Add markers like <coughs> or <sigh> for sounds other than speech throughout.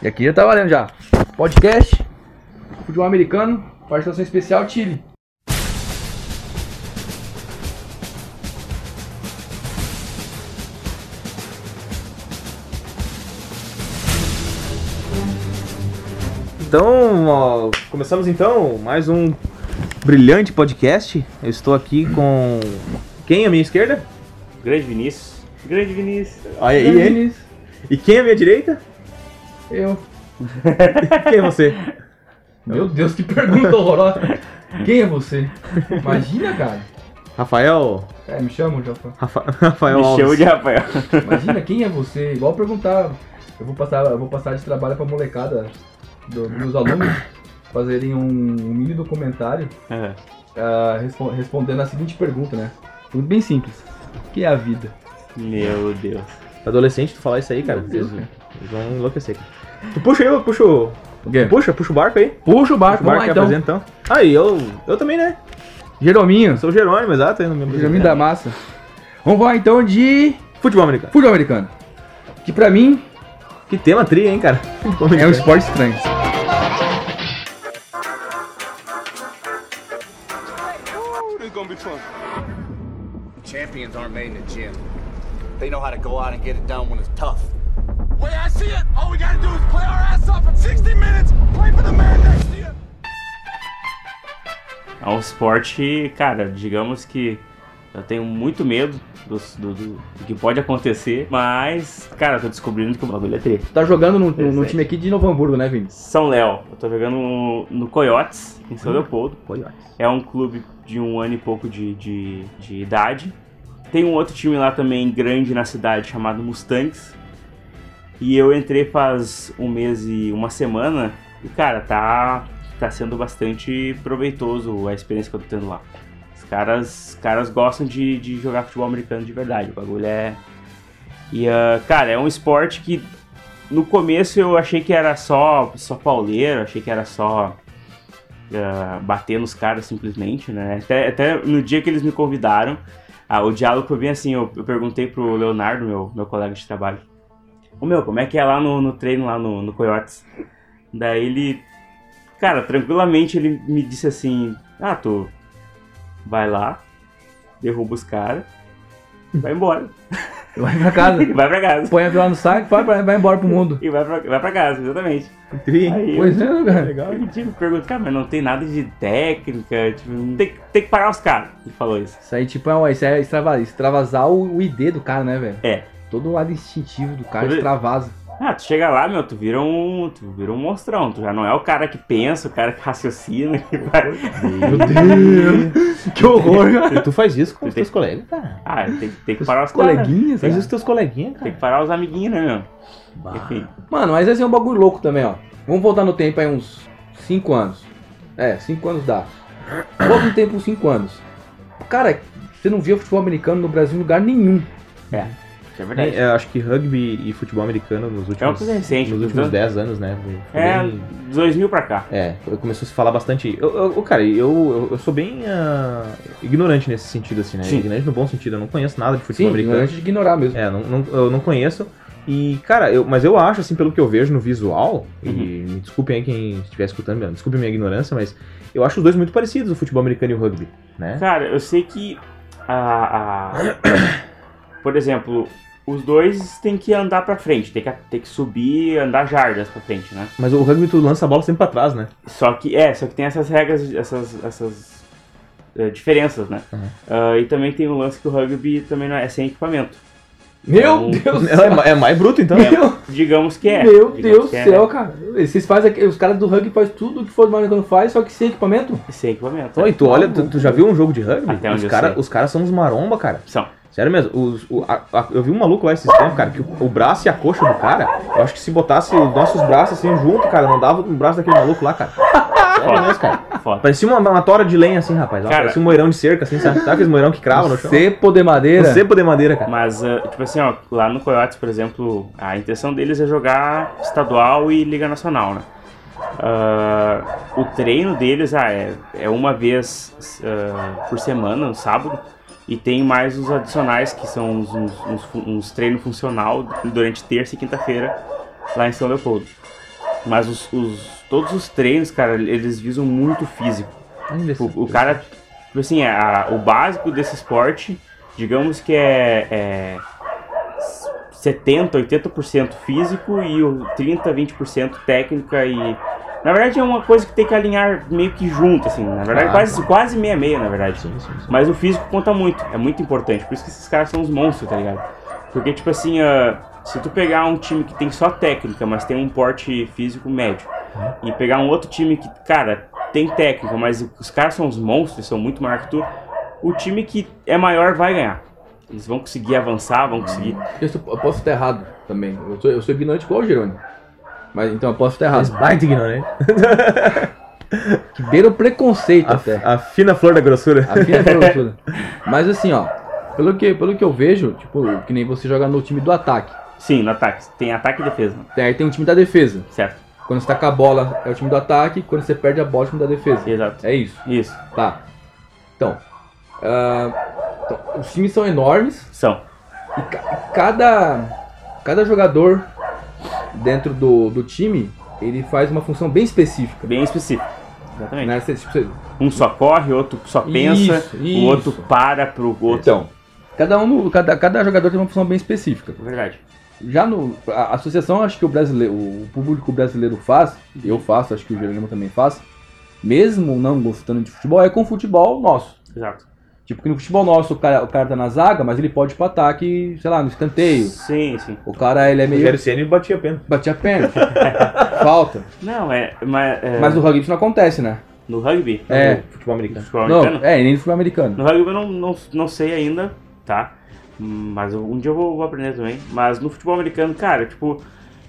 E aqui já tá valendo já. Podcast, futebol americano, participação especial Chile. Então, ó, começamos então mais um brilhante podcast. Eu estou aqui com quem à minha esquerda? Grande Vinícius. Grande Vinícius. Aí, ele. E quem à minha direita? Eu. <laughs> Quem é você? Meu Deus, que pergunta horrorosa. Quem é você? Imagina, cara. Rafael. É, me chamam, Rafa. Rafa- <laughs> Rafael Me Alves. chamo de Rafael. Imagina quem é você. Igual perguntar. Eu vou passar, eu vou passar de trabalho pra molecada do- dos meus alunos fazerem um, um mini documentário É. ah, respo- respondendo a seguinte pergunta, né? Tudo bem simples. O que é a vida? Meu Deus. Adolescente, tu falar isso aí, cara. Meu Deus, Eles, eles vão enlouquecer. cara. Tu puxa aí, eu puxo. Puxa, puxa o barco aí. Puxa o barco, Puxa o vamos barco lá que então. apresenta então. Ah, eu, eu também, né? Jerominho, Sou o Jerônimo, exato. aí no meu Jerominho da massa. Vamos falar então de Futebol americano. futebol americano. Que pra mim Que tema tri, hein, cara? <laughs> É um esporte estranho. Champions aren't made in the gym. They know how to go out and get it done when it's tough. Way I see it, all we gotta do is play our ass off in 60 minutes, play for the man next year. É um esporte, cara, digamos que eu tenho muito medo do, do- do que pode acontecer, mas, cara, eu tô descobrindo que o bagulho é treta. Tá jogando no, no- no time aqui de Novo Hamburgo, né, Vini? São Léo, eu tô jogando no, no Coyotes, em São Leopoldo. Coyotes. É um clube de um ano e pouco de, de, de idade. Tem um outro time lá também grande na cidade chamado Mustangs. E eu entrei faz um mês e uma semana. E cara, tá, tá sendo bastante proveitoso a experiência que eu tô tendo lá. Os caras, caras gostam de, de jogar futebol americano de verdade. O bagulho é. E, ah, cara, é um esporte que no começo eu achei que era só, só pauleiro, achei que era só ah, bater nos caras simplesmente, né? Até, até no dia que eles me convidaram, ah, o diálogo foi bem assim, eu, eu perguntei pro Leonardo, meu, meu colega de trabalho, ô meu, como é que é lá no, no treino, lá no, no Coyotes? Daí ele, cara, tranquilamente ele me disse assim, ah, tu vai lá, derruba os caras, vai embora, <laughs> Vai pra casa. e <laughs> vai pra casa. Põe a viola no saco, vai, pra- vai embora pro mundo. <laughs> E vai pra, vai pra casa, exatamente. Tri? Aí, Pois é, né, cara. Legal. Aí, tipo, pergunta, cara, mas não tem nada de técnica, tipo, não tem, tem que parar os caras. Ele falou isso. Isso aí, tipo, é, isso é extrava- extravasar o, o ID do cara, né, velho? É. Todo o lado instintivo do cara Todo- extravasa. Ah, tu chega lá, meu, tu vira um. Tu vira um monstrão. Tu já não é o cara que pensa, o cara que raciocina, <laughs> que vai. Meu Deus! <laughs> que horror, cara. E tu faz isso com os Tem- teus colegas, cara. Ah, tem, tem que parar os. Coleguinhas, Faz cara. isso com os teus coleguinhas, Tem cara. que parar os amiguinhos, né, meu? Bah. Enfim. Mano, mas esse é um bagulho louco também, ó. Vamos voltar no tempo aí uns 5 anos. É, 5 anos dá. Volta no tempo uns 5 anos. Cara, você não via futebol americano no Brasil em lugar nenhum. É. Isso é verdade. É, eu acho que rugby e futebol americano nos últimos, É uma coisa recente, nos últimos então. 10 anos, né? foi É, bem- 2000 pra cá. É, começou a se falar bastante. Eu, eu- cara, eu, eu, eu sou bem ah, ignorante nesse sentido, assim, né? Sim. Ignorante no bom sentido, eu não conheço nada de Sim, futebol americano. ignorante de ignorar mesmo. É, não, não- eu não conheço. E, cara, eu, mas eu acho, assim, pelo que eu vejo no visual, e me desculpem aí quem estiver escutando, desculpe minha ignorância, mas eu acho os dois muito parecidos, o futebol americano e o rugby, né? Cara, eu sei que a, a- <coughs> por exemplo, os dois têm que andar pra frente, tem que, tem que subir, andar jardas pra frente, né? Mas o rugby tu lança a bola sempre pra trás, né? Só que é, só que tem essas regras, essas, essas eh, diferenças, né? Uhum. Ah, e também tem o lance que o rugby também não é, é sem equipamento. Meu Então, Deus do <laughs> É, é mais bruto, então. Meu, Digamos que é. meu Deus do que é céu, cara. Vocês fazem os caras do rugby fazem tudo o que for do americano faz, só que sem equipamento? Sem equipamento. Ó, e tu olha, tu, tu já viu um jogo de rugby? Até os caras caras são uns maromba, cara. São. Sério mesmo, os, o- a- a- eu vi um maluco lá esses tempos, cara, que o, o braço e a coxa do cara, eu acho que se botasse os nossos braços assim junto, cara, não dava o braço daquele maluco lá, cara. <laughs> Sério mesmo, cara. Foda. Parecia uma, uma tora de lenha assim, rapaz. Ó, Cara- parecia um moirão de cerca, assim, sabe? Sabe aqueles moirão que crava no chão? Cepo de madeira. Um cepo de madeira, cara. Mas, ah, tipo assim, ó, lá no Coyotes, por exemplo, a intenção deles é jogar estadual e Liga Nacional, né? Ah, o treino deles ah, é, é uma vez ah, por semana, no sábado, e tem mais os adicionais, que são uns, uns, uns uns treinos funcional durante terça e quinta-feira lá em São Leopoldo. Mas os, os- todos os treinos, cara, eles visam muito físico. O, o cara, tipo assim, a- o básico desse esporte, digamos que é, é 70, 80% físico e o 30, 20% técnica e. Na verdade é uma coisa que tem que alinhar meio que junto, assim. Na verdade, Ah, quase, quase meia meia, na verdade. Sim, sim, sim. Mas o físico conta muito, é muito importante. Por isso que esses caras são os monstros, tá ligado? Porque, tipo assim, ah, se tu pegar um time que tem só técnica, mas tem um porte físico médio, e pegar um outro time que, cara, tem técnica, mas os caras são os monstros, são muito maior que tu, o time que é maior vai ganhar. Eles vão conseguir avançar, vão conseguir. Eu, sou- eu posso estar errado também. Eu sou, eu sou ignorante igual o Jerônimo. Mas então eu posso estar Mas errado. baita ignorante. <laughs> Que beira o preconceito A, até. a fina flor da grossura. A fina grossura. <laughs> Mas assim, ó. Pelo que, pelo que eu vejo, tipo, que nem você joga no time do ataque. Sim, no ataque. Tem ataque e defesa, Tem- Aí tem o time da defesa. certo? Quando você tá com a bola é o time do ataque, quando você perde a bola é o time da defesa. Exato. É isso. Isso, Tá. Então, ah, então, os times são enormes são. e ca- cada, cada jogador dentro do, do time ele faz uma função bem específica. Bem específico. Exatamente. Né? Você- tipo, você- Um só corre, outro só pensa, Isso, o outro isso. para pro outro. Então, cada, um, cada, cada jogador tem uma função bem específica. Verdade. Já no. A associação, acho que o brasileiro, o público brasileiro faz, eu faço, acho que o Jerônimo também faz, mesmo não gostando de futebol, é com o futebol nosso. Exato. Tipo, que no futebol nosso o cara, o cara tá na zaga, mas ele pode ir pro ataque, sei lá, no escanteio. Sim, sim. O cara, ele é O meio. Rogério Ceni batia a pena. Batia a perna. <laughs> Falta. Não, é. Mas, é, Mas no rugby isso não acontece, né? no rugby? É. No Futebol No americano. futebol Não, americano? é, nem no futebol americano. No rugby eu não, não, não sei ainda, tá? Mas um dia eu vou, vou aprender também. Mas no futebol americano, cara, tipo,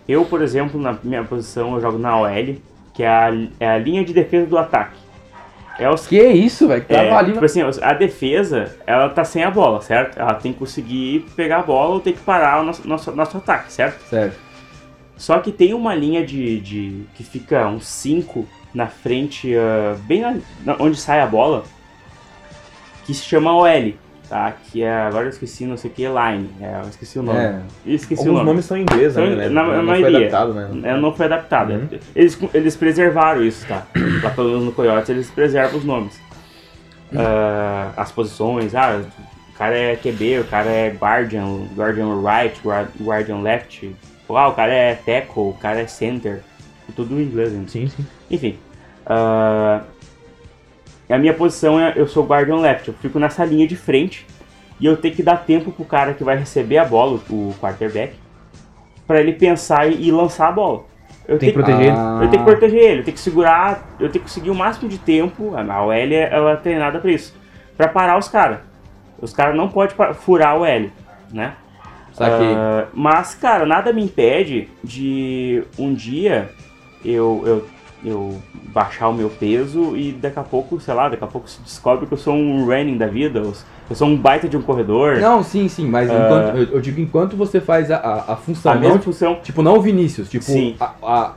eu, por exemplo, na minha posição, eu jogo na OL, que é a, é a linha de defesa do ataque. É os Que isso, velho? Que É, tava ali. tipo assim, a defesa, ela tá sem a bola, certo? Ela tem que conseguir pegar a bola ou tem que parar o nosso, nosso, nosso ataque, certo? Certo. Só que tem uma linha de, de que fica uns 5 na frente, ah, bem na- onde sai a bola, que se chama OL, tá? Que é, agora eu esqueci, não sei o que, line, é, eu esqueci o nome. É. Esqueci o Alguns nome. nomes são em inglês, São né? na- não maioria. foi adaptado, né? É, não foi adaptado. Uhum. Eles, eles preservaram isso, tá? <clears throat> Lá pelo menos no Coyotes eles preservam os nomes. Ah, as posições, ah, o cara é QB, o cara é Guardian, Guardian Right, Guard- Guardian Left. Ah, o cara é Tackle, o cara é Center. Tudo em inglês ainda. Sim, sim. Enfim. ah, a minha posição é eu sou guardian left, eu fico nessa linha de frente e eu tenho que dar tempo pro cara que vai receber a bola, o quarterback, pra ele pensar e, lançar a bola. Eu Tem que tenho proteger ele. Eu tenho que proteger ele, eu tenho que segurar, eu tenho que conseguir o máximo de tempo. A OL ela é treinada pra isso, Pra parar os caras. Os caras não podem furar o L, né? Ah, mas, cara, nada me impede de um dia eu, eu, eu baixar o meu peso e daqui a pouco, sei lá, daqui a pouco se descobre que eu sou um running da vida, eu sou um baita de um corredor. Não, sim, sim, mas enquanto, eu, eu digo enquanto você faz a, a, a função, a não, mesma tipo, função. tipo, não o Vinícius, tipo, Sim. a, a-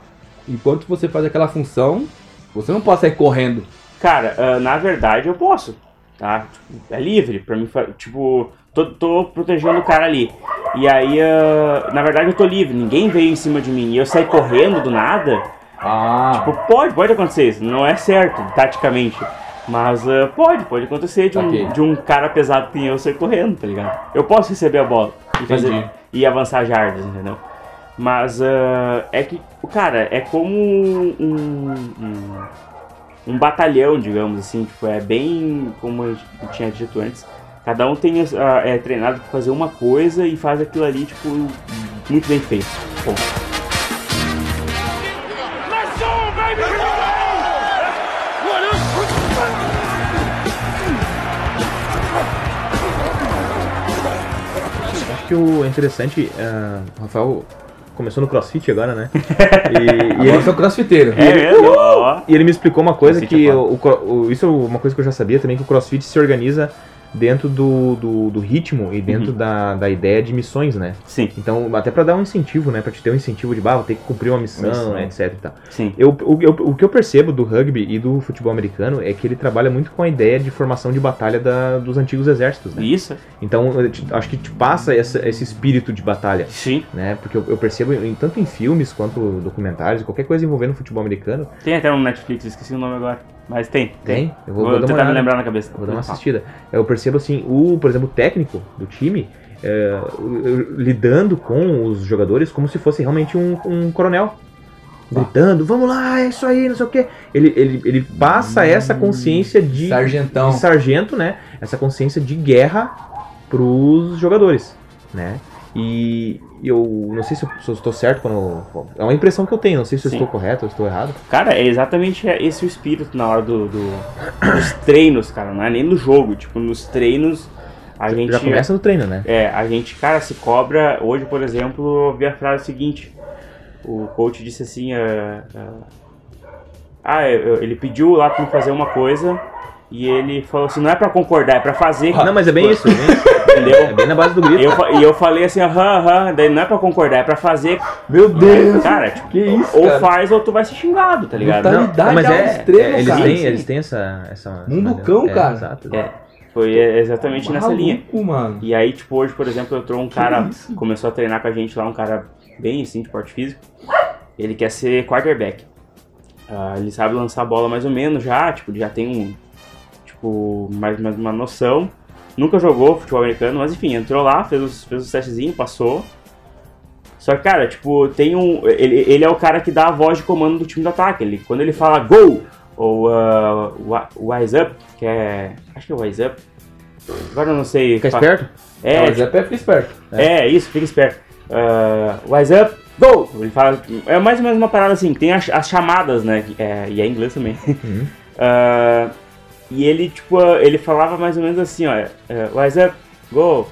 enquanto você faz aquela função, você não pode sair correndo. Cara, ah, na verdade eu posso, tá? É livre pra mim, tipo, tô, tô protegendo o cara ali. E aí, ah, na verdade eu tô livre, ninguém veio em cima de mim e eu saí correndo do nada. Ah, Tipo, pode, pode acontecer isso, não é certo, taticamente. Mas ah, pode, pode acontecer de um, Ok. de um cara pesado que nem eu sair correndo, tá ligado? Eu posso receber a bola e, fazer, e avançar jardas, entendeu? Mas ah, é que, cara, é como um, um, um batalhão, digamos assim, tipo, é bem como eu tinha dito antes. Cada um tem ah, é treinado pra fazer uma coisa e faz aquilo ali, tipo, muito bem feito. Bom, que o interessante, ah, o Rafael começou no CrossFit agora, né? <laughs> E, e ele, sou crossfiteiro. é mesmo? Ó. e ele me explicou uma coisa CrossFit que é o, o- isso é uma coisa que eu já sabia também que o CrossFit se organiza dentro do, do, do ritmo e dentro Uhum. da, da ideia de missões, né? Sim, Então, até pra dar um incentivo, né? Pra te ter um incentivo de, bah, vou ter que cumprir uma missão, Missão. etc e tal. sim. Eu, o, eu- o que eu percebo do rugby e do futebol americano é que ele trabalha muito com a ideia de formação de batalha da- dos antigos exércitos, né? Isso, Então, acho que te passa essa- esse espírito de batalha, sim. né? Porque eu, eu percebo, em, tanto em filmes quanto documentários, qualquer coisa envolvendo futebol americano, Tem até um Netflix, esqueci o nome agora. Mas tem. tem. Eu vou, Vou, vou tentar me lembrar na cabeça. Vou dar uma assistida. Eu percebo assim, o, por exemplo, o técnico do time é, lidando com os jogadores como se fosse realmente um, um coronel. Gritando, vamos lá, é isso aí, não sei o quê. Ele, ele, ele passa essa consciência de, Sargentão. de sargento, né? Essa consciência de guerra pros jogadores, né? E eu não sei se eu, se eu estou certo quando. É uma impressão que eu tenho, não sei se eu Sim. estou correto ou estou errado. Cara, é exatamente esse o espírito na hora do, do- dos treinos, cara. Não é nem no jogo. Tipo, nos treinos a gente. Já começa no treino, né? É, a gente, cara, se cobra. Hoje, por exemplo, eu vi a frase seguinte: o coach disse assim: ah, ah, ah, ele pediu lá pra fazer uma coisa e ele falou assim: não é pra concordar, é pra fazer. Não, mas é bem isso, é bem, isso. <laughs> Entendeu? é bem na base do grito. Eu e eu falei assim, aham, aham, daí não é pra concordar, é pra fazer. Meu Deus! Cara, tipo, que isso, ou cara? faz ou tu vai ser xingado, tá ligado? Não, mas é, extremo, é, eles, cara. têm, Sim. eles têm essa. essa Mundo essa cão, é, cara. Exato. É, foi exatamente nessa linha. Maluco, mano. E aí, tipo, hoje, por exemplo, entrou um cara, isso? começou a treinar com a gente lá, um cara bem assim, de porte físico. Ele quer ser quarterback. Ah, ele sabe lançar a bola mais ou menos já, tipo, já tem um, tipo, mais, mais uma noção. Nunca jogou futebol americano, mas enfim, entrou lá, fez os, fez os testezinhos, passou. Só que, cara, tipo, tem um. Ele, ele é o cara que dá a voz de comando do time do ataque. Ele, quando ele fala gol, ou uh, wise up, que é. Acho que é wise up. Agora eu não sei. Fica fa- esperto? É, É, o Zé Pé fica esperto. é, isso, fica esperto. Uh, wise up, go! Ele fala. É mais ou menos uma parada assim, tem as, as chamadas, né? É, e é em inglês também. Uhum. <laughs> Uh, e ele, tipo, ele falava mais ou menos assim, ó. Uh, wise up, go!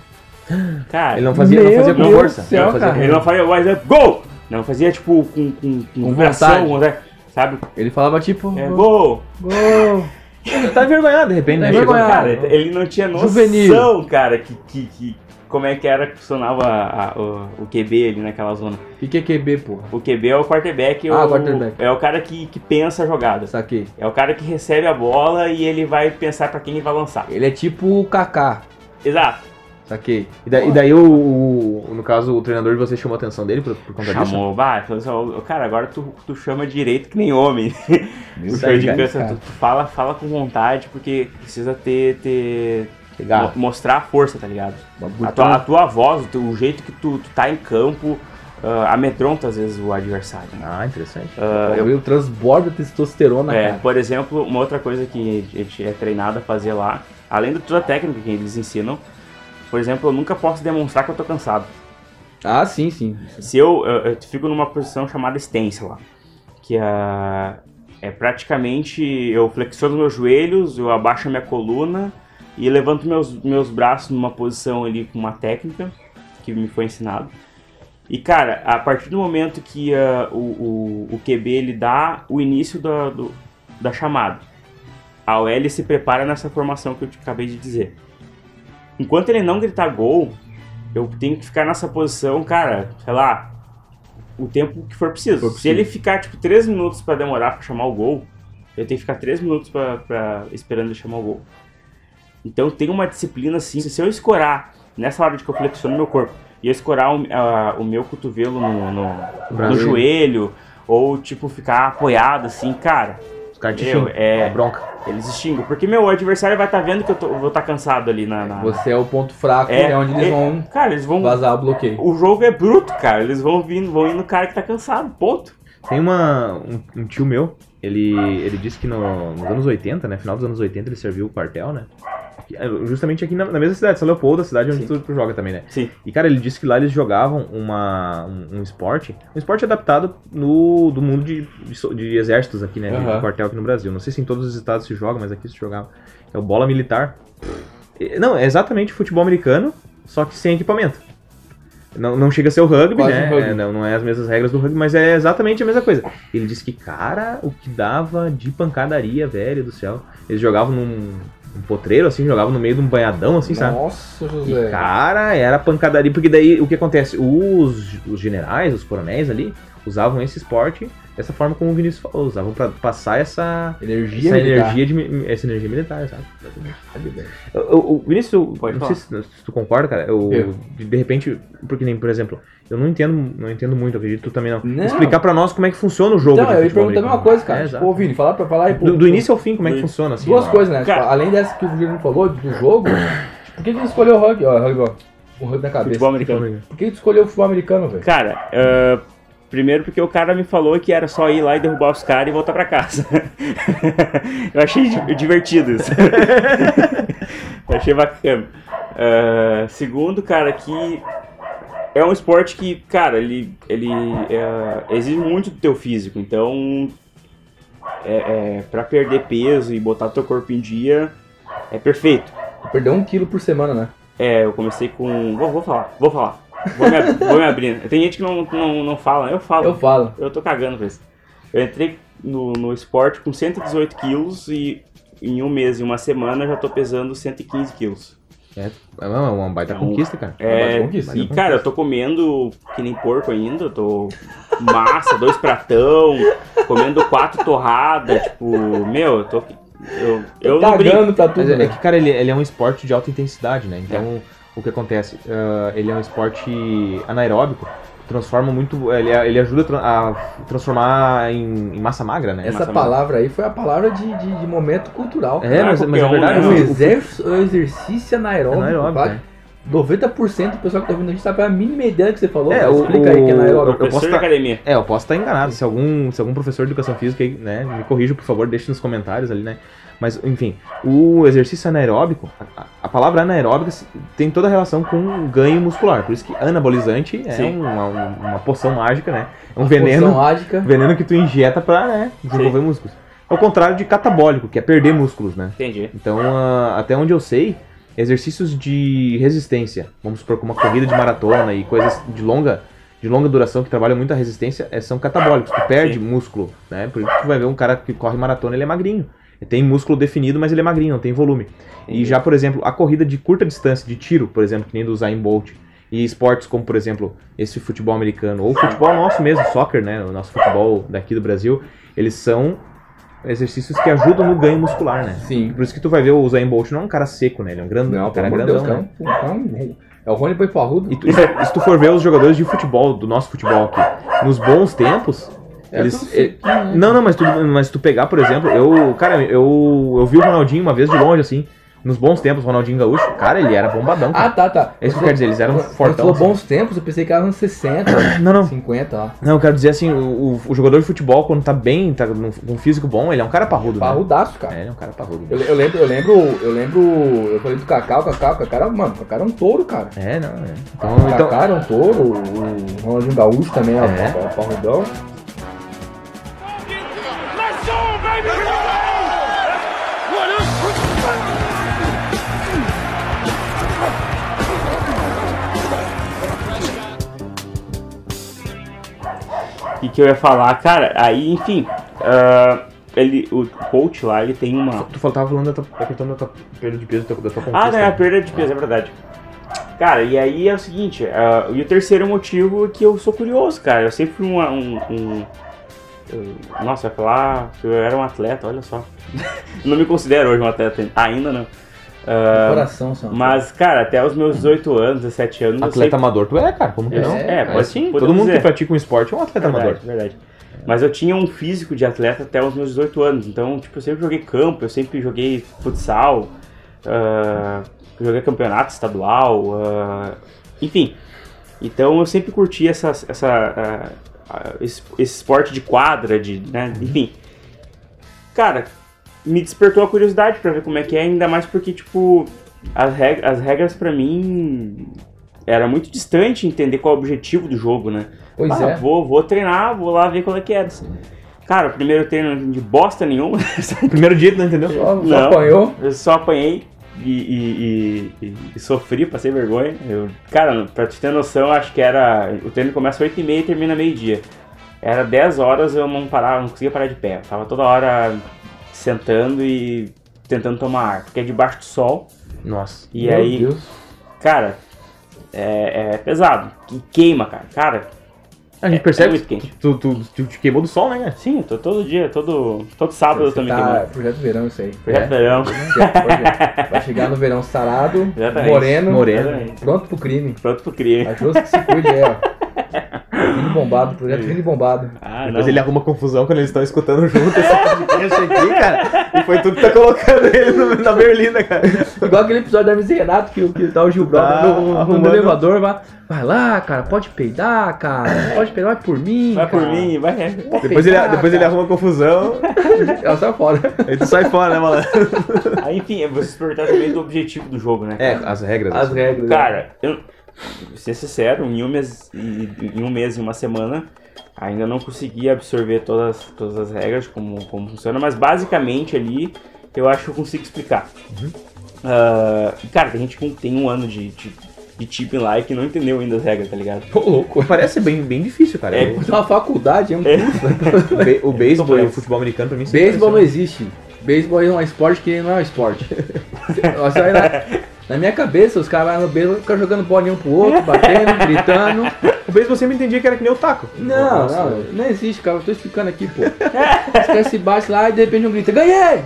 Cara, Ele não fazia, não fazia com força. céu, ele não fazia cara. com ele não fazia wise up, go! Não fazia, tipo, com, com, com, Com vontade. né? sabe? Ele falava tipo. É, go! Gol! Ele tá envergonhado, de repente, né? Tá. Cara, ele não tinha noção, Juvenil. cara, que, que, que- como é que era que funcionava a- o, o QB ali naquela zona. O que é QB, porra? O QB é o quarterback, Ah, o, quarterback. é o cara que, que pensa a jogada. Saquei. É o cara que recebe a bola e ele vai pensar pra quem ele vai lançar. Ele é tipo o Kaká. Exato. Saquei. E daí, e daí o, o- no caso, o treinador de vocês chamou a atenção dele por, por conta disso? Chamou, vai, falou assim, cara, agora tu, tu chama direito que nem homem. <laughs> Meu O show de Deus, cansa, cara. tu, tu fala, fala com vontade, porque precisa ter, ter. Mo- mostrar a força, tá ligado? A tua, a tua voz, o, jeito que tu, tu tá em campo, ah, amedronta às vezes o adversário. Ah, interessante. Ah, eu- transborda testosterona, é, cara. por exemplo, uma outra coisa que a gente é treinado a fazer lá, além de toda a técnica que eles ensinam, por exemplo, eu nunca posso demonstrar que eu tô cansado. Ah, sim, sim. Se eu, eu, eu fico numa posição chamada stance lá, que é, é praticamente eu flexiono meus joelhos, eu abaixo a minha coluna e levanto meus, meus braços numa posição ali com uma técnica que me foi ensinado. E cara, a partir do momento que ah, o, o, o QB ele dá o início da, do, da chamada, a OL se prepara nessa formação que eu te acabei de dizer. Enquanto ele não gritar gol, eu tenho que ficar nessa posição, cara, sei lá, o tempo que for preciso. For Se ele ficar, tipo, 3 minutos pra demorar pra chamar o gol, eu tenho que ficar 3 minutos pra, pra- esperando ele chamar o gol. Então tem uma disciplina assim, se eu escorar nessa hora de que eu flexiono meu corpo e eu escorar o, a- o meu cotovelo no, no- no joelho, ou tipo ficar apoiado assim, cara, Os caras te xingam. é- Bronca. eles extingam. Porque meu adversário vai estar vendo que eu, tô- eu vou estar cansado ali na. na- Você é o ponto fraco, É, é, onde eles é- vão Cara, eles vão. vazar o bloqueio. O jogo é bruto, cara. Eles vão vindo, vão ir no cara que tá cansado, ponto. Tem uma, um, um tio meu, ele, ele disse que no- nos anos 80, né? Final dos anos 80, ele serviu o quartel, né? É Justamente aqui na, na mesma cidade, São Leopoldo, a cidade onde Sim. tu, tu joga também, né? Sim. E, cara, ele disse que lá eles jogavam uma, um, um esporte, um esporte adaptado no, do mundo de, de, de exércitos aqui, né? De Aham. quartel aqui no Brasil. Não sei se em todos os estados se joga, mas aqui se jogava. É o bola militar. Não, é exatamente futebol americano, só que sem equipamento. Não, não chega a ser o rugby, Quase né? rugby. É, não, não é as mesmas regras do rugby, mas é exatamente a mesma coisa. Ele disse que, cara, o que dava de pancadaria, velho do céu. Eles jogavam num, um potreiro, assim, jogava no meio de um banhadão, assim, sabe? Nossa, E, José. cara, era pancadaria, porque daí o que acontece? Os, os generais, os coronéis ali, usavam esse esporte dessa forma como o Vinícius falou, usavam pra passar essa, Energia essa militar. energia, de, essa energia militar, sabe? O, o Vinícius, eu Pode não sei se, se tu concorda, cara, eu, Eu. de, de repente, porque nem, por exemplo, eu não entendo, não entendo muito, acredito que tu também não. Não. Explicar pra nós como é que funciona o jogo Então, de eu ia perguntar a mesma coisa, cara. É, tipo, ô, Vini, falar, pra falar do, do início ao fim, como é que Do- funciona, assim? Duas coisas, né? Cara- Tipo, além dessa que o Juliano falou, do jogo, tipo, por que ele escolheu o rugby? Ó, rugby, ó. O rugby na cabeça. Futebol americano. Por que tu escolheu o futebol americano, velho? Cara, ah, primeiro porque o cara me falou que era só ir lá e derrubar os caras e voltar pra casa. <laughs> eu achei di- divertido isso. <laughs> eu achei bacana. Ah, segundo, cara, que é um esporte que, cara, ele, ele é, exige muito do teu físico. Então, é, é, pra perder peso e botar teu corpo em dia, é perfeito. Perdeu um quilo por semana, né? É, eu comecei com. Vou, vou falar, vou falar. Vou me, vou me abrir. Tem gente que não, não, não fala, eu falo. Eu falo. Eu tô cagando pra isso. Eu entrei no, no esporte com 118 quilos e em um mês e uma semana eu já tô pesando 115 quilos. É, é uma, uma baita Então, conquista, cara. É, baita conquista, e cara, eu tô comendo que nem porco ainda, eu tô massa, dois pratão, comendo quatro torradas, tipo, meu, eu tô. Eu, eu não brinco. Cagando pra tudo, Mas é, é né? que, cara, ele, ele é um esporte de alta intensidade, né? Então, o que acontece? Ah, ele é um esporte anaeróbico, transforma muito. Ele, ele ajuda a tra- a transformar em, em massa magra, né? Essa Massa palavra aí foi a palavra de, de, de momento cultural. É, mas, mas é verdade. né? um o- o- exercício, um exercício anaeróbico. Anaeróbico, vai. né? 90% do pessoal que tá ouvindo a gente sabe a mínima ideia que você falou. É, o- Explica aí que é anaeróbico. eu Professor posso tá- academia. É, eu posso estar enganado. Se algum, se algum professor de educação física aí, né, me corrija, por favor, deixe nos comentários ali, né? Mas, enfim, o exercício anaeróbico, a, a palavra anaeróbica tem toda a relação com ganho muscular. Por isso que anabolizante é Sim. uma, uma poção mágica, né? É um Poção veneno, mágica. veneno que tu injeta pra né, desenvolver músculos. Ao contrário de catabólico, que é perder músculos, né? Entendi. Então, ah, até onde eu sei, exercícios de resistência, vamos supor como uma corrida de maratona e coisas de longa, de longa duração que trabalham muito a resistência, eh, são catabólicos. Tu perde Sim. músculo, né? Por isso que tu vai ver um cara que corre maratona, ele é magrinho. Ele tem músculo definido, mas ele é magrinho, não tem volume. E já, por exemplo, a corrida de curta distância, de tiro, por exemplo, que nem do Usain Bolt, e esportes como, por exemplo, esse futebol americano, ou o futebol nosso mesmo, soccer, né? O nosso futebol daqui do Brasil, eles são exercícios que ajudam no ganho muscular, né? Sim. Por isso que tu vai ver o Usain Bolt não é um cara seco, né? Ele é um grandão, Não, um cara Deus, grandão, cara. né? É é um- É o Rony Boi Parrudo. E, tu- <laughs> e se tu for ver os jogadores de futebol, do nosso futebol aqui, nos bons tempos, É eles... tudo ele- sequinho, né? Não, não, mas tu, mas tu pegar, por exemplo, eu, cara, eu, eu vi o Ronaldinho uma vez de longe, assim, nos bons tempos, o Ronaldinho Gaúcho, cara, ele era bombadão, cara. Ah, tá, tá. É isso que eu quero dizer, eles eram Quando fortão, falou assim. bons tempos, eu pensei que era anos 60, Não, não. 50, ó. Não, eu quero dizer assim, o, o jogador de futebol, quando tá bem, tá com um físico bom, ele é um cara parrudo, né? Parrudaço, cara. É, ele é um cara parrudo. Eu, eu lembro, eu lembro, eu lembro, eu falei do Cacau, Cacau, Cacau era, mano, Cacau era um touro, cara. É, não, é. Então, O então, Cacau era um touro, o o Ronaldinho Gaúcho também era É. é. parrudão. Que eu ia falar, cara, aí, enfim, ah, ele, o coach lá, ele tem uma. tu fal- tava falando da, tua, da questão da tua perda de peso, da tua, tua conquista. Ah, não, é a perda de peso, é verdade. Cara, e aí é o seguinte, ah, e o terceiro motivo é que eu sou curioso, cara. Eu sempre fui uma- um. um- eu- nossa, vai falar que eu era um atleta, olha só. <laughs> não me considero hoje um atleta, ainda não. Ah, Coração, só. mas, cara, até os meus 18 anos, 17 anos, eu Atleta sempre... amador, tu é, cara, como que É, não? é, pode- sim. Todo mundo dizer. que pratica um esporte é um atleta Verdade, amador. verdade. Mas eu tinha um físico de atleta até os meus 18 anos. Então, tipo, eu sempre joguei campo, eu sempre joguei futsal, ah, joguei campeonato estadual, ah, enfim. Então eu sempre curti essa, essa, ah, esse, esse esporte de quadra, de, né, enfim. Cara, me despertou a curiosidade pra ver como é que é, ainda mais porque, tipo, as, reg as regras pra mim era muito distante entender qual é o objetivo do jogo, né? Pois Ah, é. Vou, vou treinar, vou lá ver qual é que é. Cara, o primeiro treino de bosta nenhuma. <laughs> Primeiro dia, tu não entendeu? Só, só Não. apanhou. Eu só apanhei e, e- e- e- e sofri, passei vergonha. Eu, cara, pra te ter noção, acho que era. O treino começa às 8h30 e termina meio-dia. Era 10 horas eu não parava, não conseguia parar de pé. Eu tava toda hora sentando e tentando tomar ar, porque é debaixo do sol. Nossa. E Meu aí, Deus. cara, é, é pesado. E queima, cara. Cara, A gente É- percebe é muito que quente. tu, tu, tu te queimou do sol, né, cara? sim, tô todo dia, todo, todo sábado eu tô me Tá, queimando. projeto verão isso aí. Projeto verão. Vai chegar no verão sarado, Exatamente. moreno, Moreno. Exatamente. pronto pro crime. Pronto pro crime. A Jus que se cuide aí, ó. <laughs> Vini bombado, projeto Vini bombado. Ah, Depois não. ele arruma confusão quando eles estão escutando junto esse podcast aqui, cara. E foi tudo que tá colocando ele no- na berlina, cara. Igual aquele episódio da MC Renato que, o- que tá o Gil Brother Tá no, no arrumando. elevador, vai, vai lá, cara, pode peidar, cara, pode peidar, vai por mim, Vai por cara. mim, vai. Pode Depois ele, peidar, depois ele cara. arruma confusão, Ela sai fora. aí tu sai fora, né, malandro? Aí, enfim, vocês perguntaram também do objetivo do jogo, né? É, as regras. As assim. regras. né? Cara, eu, ser sincero, em um mês, em em um mês e uma semana, ainda não consegui absorver todas, todas as regras, como, como funciona, mas basicamente ali eu acho que eu consigo explicar. Ah, e, cara, tem gente que tem um ano de, de, de lá e que não entendeu ainda as regras, tá ligado? Tô louco. Parece bem, bem difícil, cara. É, É uma faculdade, é um curso. o, <laughs> be- o beisebol e o futebol americano pra mim sempre Beisebol não existe. Beisebol é um esporte que não é um esporte. <laughs> Você vai na, na minha cabeça, os caras vão no beisebol ficam jogando bolinha um pro outro, <laughs> batendo, gritando. O beisebol sempre entendia que era que nem o taco. Não, Nossa. não, não existe, cara. Eu tô explicando aqui, pô. Os caras se bate lá e de repente um grita, ganhei!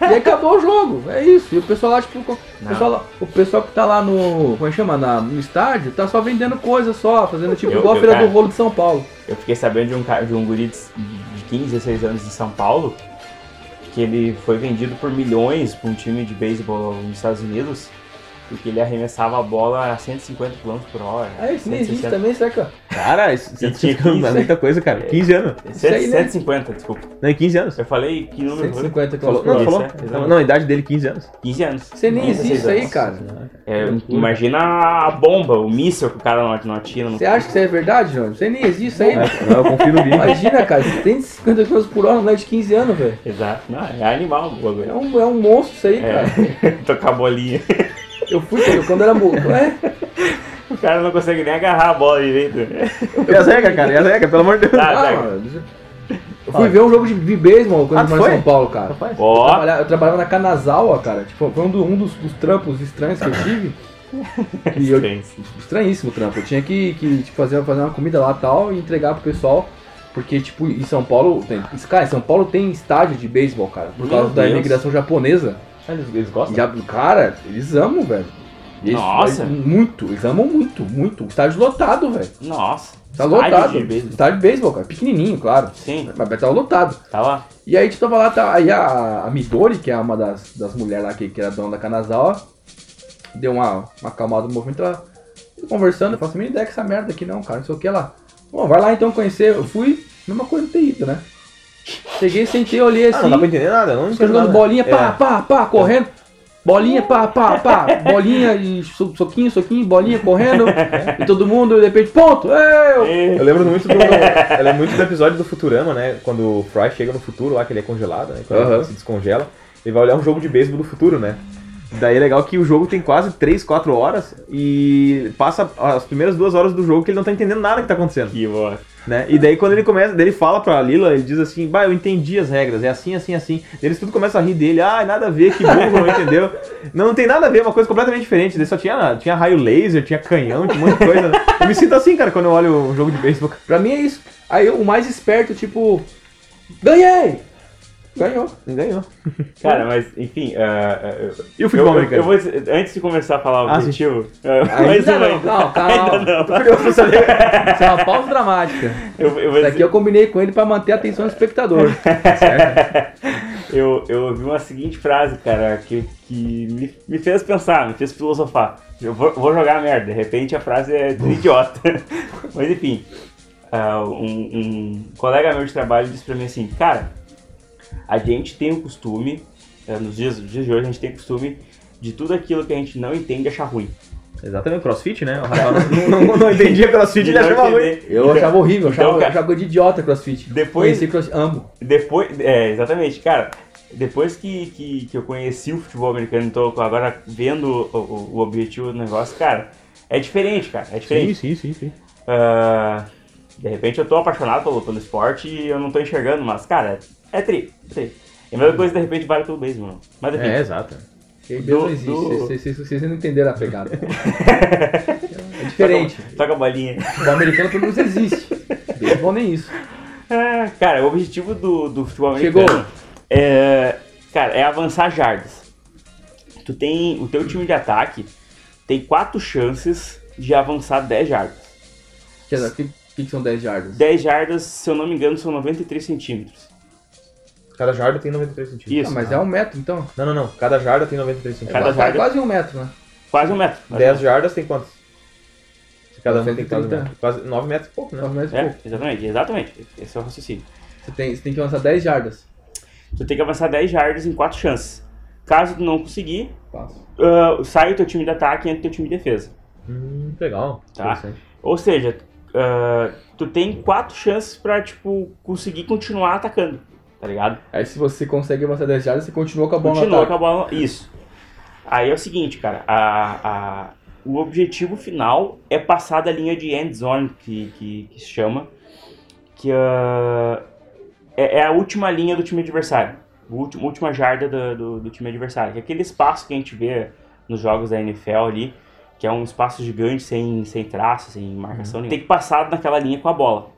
E aí acabou o jogo. É isso. E o pessoal lá, tipo, o pessoal, lá- o pessoal que tá lá no. Como é que chama? Na, no estádio, tá só vendendo coisa só, fazendo tipo Eu- igual a eu, Feira cara, do Rolo de São Paulo. Eu fiquei sabendo de um, cara, de um guri de de 15, 16 anos em São Paulo, que ele foi vendido por milhões para um time de beisebol nos Estados Unidos, porque ele arremessava a bola a 150 km por hora. É isso, nem existe 160. também, será que. ó, Cara, isso, E isso tinha não é 15. muita coisa, cara. 15 anos. Isso aí, né? 150, desculpa. Não, 15 anos. Eu falei que número foi? 150 Falou, não, falou. é. Não, a idade dele 15 anos. 15 anos. Você nem 16 existe isso aí, cara. É, imagina a bomba, o míssil que o cara não, não atira. No... Você acha que isso é verdade, João? Você nem existe isso aí. Não, eu confio no vídeo. Imagina, cara, 150 km por hora, um moleque de 15 anos, velho. Exato. Não, é animal o É bagulho. um, é um monstro isso aí, cara. É. Tocar a bolinha. Eu fui quando, era moço. É, O cara não consegue nem agarrar a bola direito. E as regras, cara? E as regras, pelo amor de Deus. Tá, ah, pega. mano, eu fui ver um jogo de, de beisebol quando Ah, eu tu morava em foi? São Paulo, cara. Eu Ó, trabalhava, eu trabalhava na Kanazawa, cara. Tipo, foi um, do- um dos, dos trampos estranhos que eu tive. <laughs> E eu, estranho. estranhíssimo o trampo. Eu tinha que, que tipo, fazer, fazer uma comida lá e tal e entregar pro pessoal. Porque, tipo, em São Paulo tem. Cara, em São Paulo tem estádio de beisebol, cara. Por Meu causa da Deus. imigração japonesa. Eles, eles gostam? Já, cara, eles amam, velho. E eles- Nossa. eles- muito, eles amam muito, muito. O estádio lotado, velho. Nossa. Tá lotado. de beisebol. Estádio de beisebol, cara. Pequenininho, claro. Sim, Mas tava lotado. tá lá. E aí a gente tava lá, tá, aí a, a Midori, que é uma das, das mulheres lá que, que era dona da Kanazawa, deu uma, uma acalmada no movimento, ela conversando, eu falei assim, me ideia que essa merda aqui não, cara, não sei o que lá. Bom, vai lá então conhecer. Eu fui, mesma coisa não ter ido, né? Cheguei, sentei, olhei Ah, assim, não dá pra entender nada. Não fica entendo jogando nada. bolinha, pá, É. pá, pá, correndo. Bolinha, pá, pá, pá, <laughs> bolinha e so- soquinho, soquinho, bolinha correndo. e todo mundo, de repente, ponto! Eu! Eu lembro muito do. <laughs> eu lembro muito do episódio do Futurama, né? Quando o Fry chega no futuro lá, que ele é congelado, né? Quando ele se descongela, ele vai olhar um jogo de beisebol do futuro, né? Daí é legal que o jogo tem quase 3, 4 horas e passa as primeiras duas horas do jogo que ele não tá entendendo nada que tá acontecendo. Que boa. Né? E daí quando ele começa, daí ele fala pra Lila, ele diz assim, bah, eu entendi as regras, é assim, assim, assim. Daí Eles tudo começam a rir dele, ah, nada a ver, que burro, não <laughs> entendeu? Não, não tem nada a ver, é uma coisa completamente diferente. Daí só tinha, tinha raio laser, tinha canhão, tinha um monte de coisa. Eu me sinto assim, cara, quando eu olho um jogo de beisebol. Pra mim é isso. Aí o mais esperto, tipo, ganhei! Ganhou. Ganhou. <laughs> Cara, mas enfim. eu- E o futebol eu, americano? eu vou antes de começar a falar o Ah, objetivo. ah, mais Ainda <laughs> uma não, ainda. <laughs> calma. Ainda não. Isso é uma pausa dramática. Eu, eu, Isso dizer- aqui eu combinei com ele pra manter a atenção do espectador. eu, eu ouvi uma seguinte frase, cara, que, que me, me fez pensar, me fez filosofar. Eu vou, vou jogar merda, de repente a frase é de idiota. Mas enfim, ah, um, um colega meu de trabalho disse pra mim assim, cara, a gente tem o costume, eh, nos dias, nos dias de hoje a gente tem o costume de tudo aquilo que a gente não entende achar ruim. Exatamente, crossfit, né? O <laughs> Rafael não, não, não entendia crossfit, ele achava ruim. Eu Então- achava horrível, eu achava, então, cara, eu achava de idiota crossfit. Depois- Conheci crossfit, amo. Depois, é, exatamente, cara. Depois que, que, que eu conheci o futebol americano e tô agora vendo o, o, o objetivo do negócio, cara, é diferente, cara. É Sim, diferente. sim, sim, sim. Ah, de repente eu tô apaixonado pelo, pelo esporte e eu não tô enxergando, mas, cara, é tri, é tri. É a mesma coisa de repente vale pelo base, mano. Mas enfim. É, exato. Ele Do- não existe. do- Vocês, vocês- vocês não entenderam a pegada. <laughs> é diferente. Toca a bolinha. O americano pelo menos existe. Beisebol nem isso. Ah, cara, o objetivo do, do futebol Chegou. americano é, cara, é avançar jardas. Tu tem, o teu time de ataque tem quatro chances de avançar 10 jardas. Quer dizer, O que, que que são 10 jardas? 10 jardas, se eu não me engano, são 93 centímetros. Cada jarda tem 93 centímetros. Isso. Ah, mas é um metro então. Não, não, não. Cada jarda tem 93 É centímetros. Cada jarda- quase um metro, né? Quase um metro. quase 10 um jardas tem quantos? Se cada um tem quase, 130. metro. quase 9 metros e pouco, né? 9 metros e metro. pouco. É, exatamente, exatamente. Esse é o raciocínio. Você tem, você tem que avançar 10 jardas. Tu tem que avançar 10 jardas em 4 chances. Caso tu não conseguir, ah, sai o teu time de ataque e entra o teu time de defesa. Hum, legal. Tá. Interessante. Ou seja, ah, tu tem 4 chances pra, tipo, conseguir continuar atacando. Tá ligado? Aí se você consegue avançar 10 jardas, você continua com a bola no Continua ataque. com a bola. Isso. Aí é o seguinte, cara. A, a- o objetivo final é passar da linha de end zone, que, que, que se chama. Que ah, é, é a última linha do time adversário. A última, última jarda do, do, do time adversário. Que é aquele espaço que a gente vê nos jogos da NFL ali. Que é um espaço gigante, sem, sem traço, sem marcação nenhuma. Tem que passar naquela linha com a bola.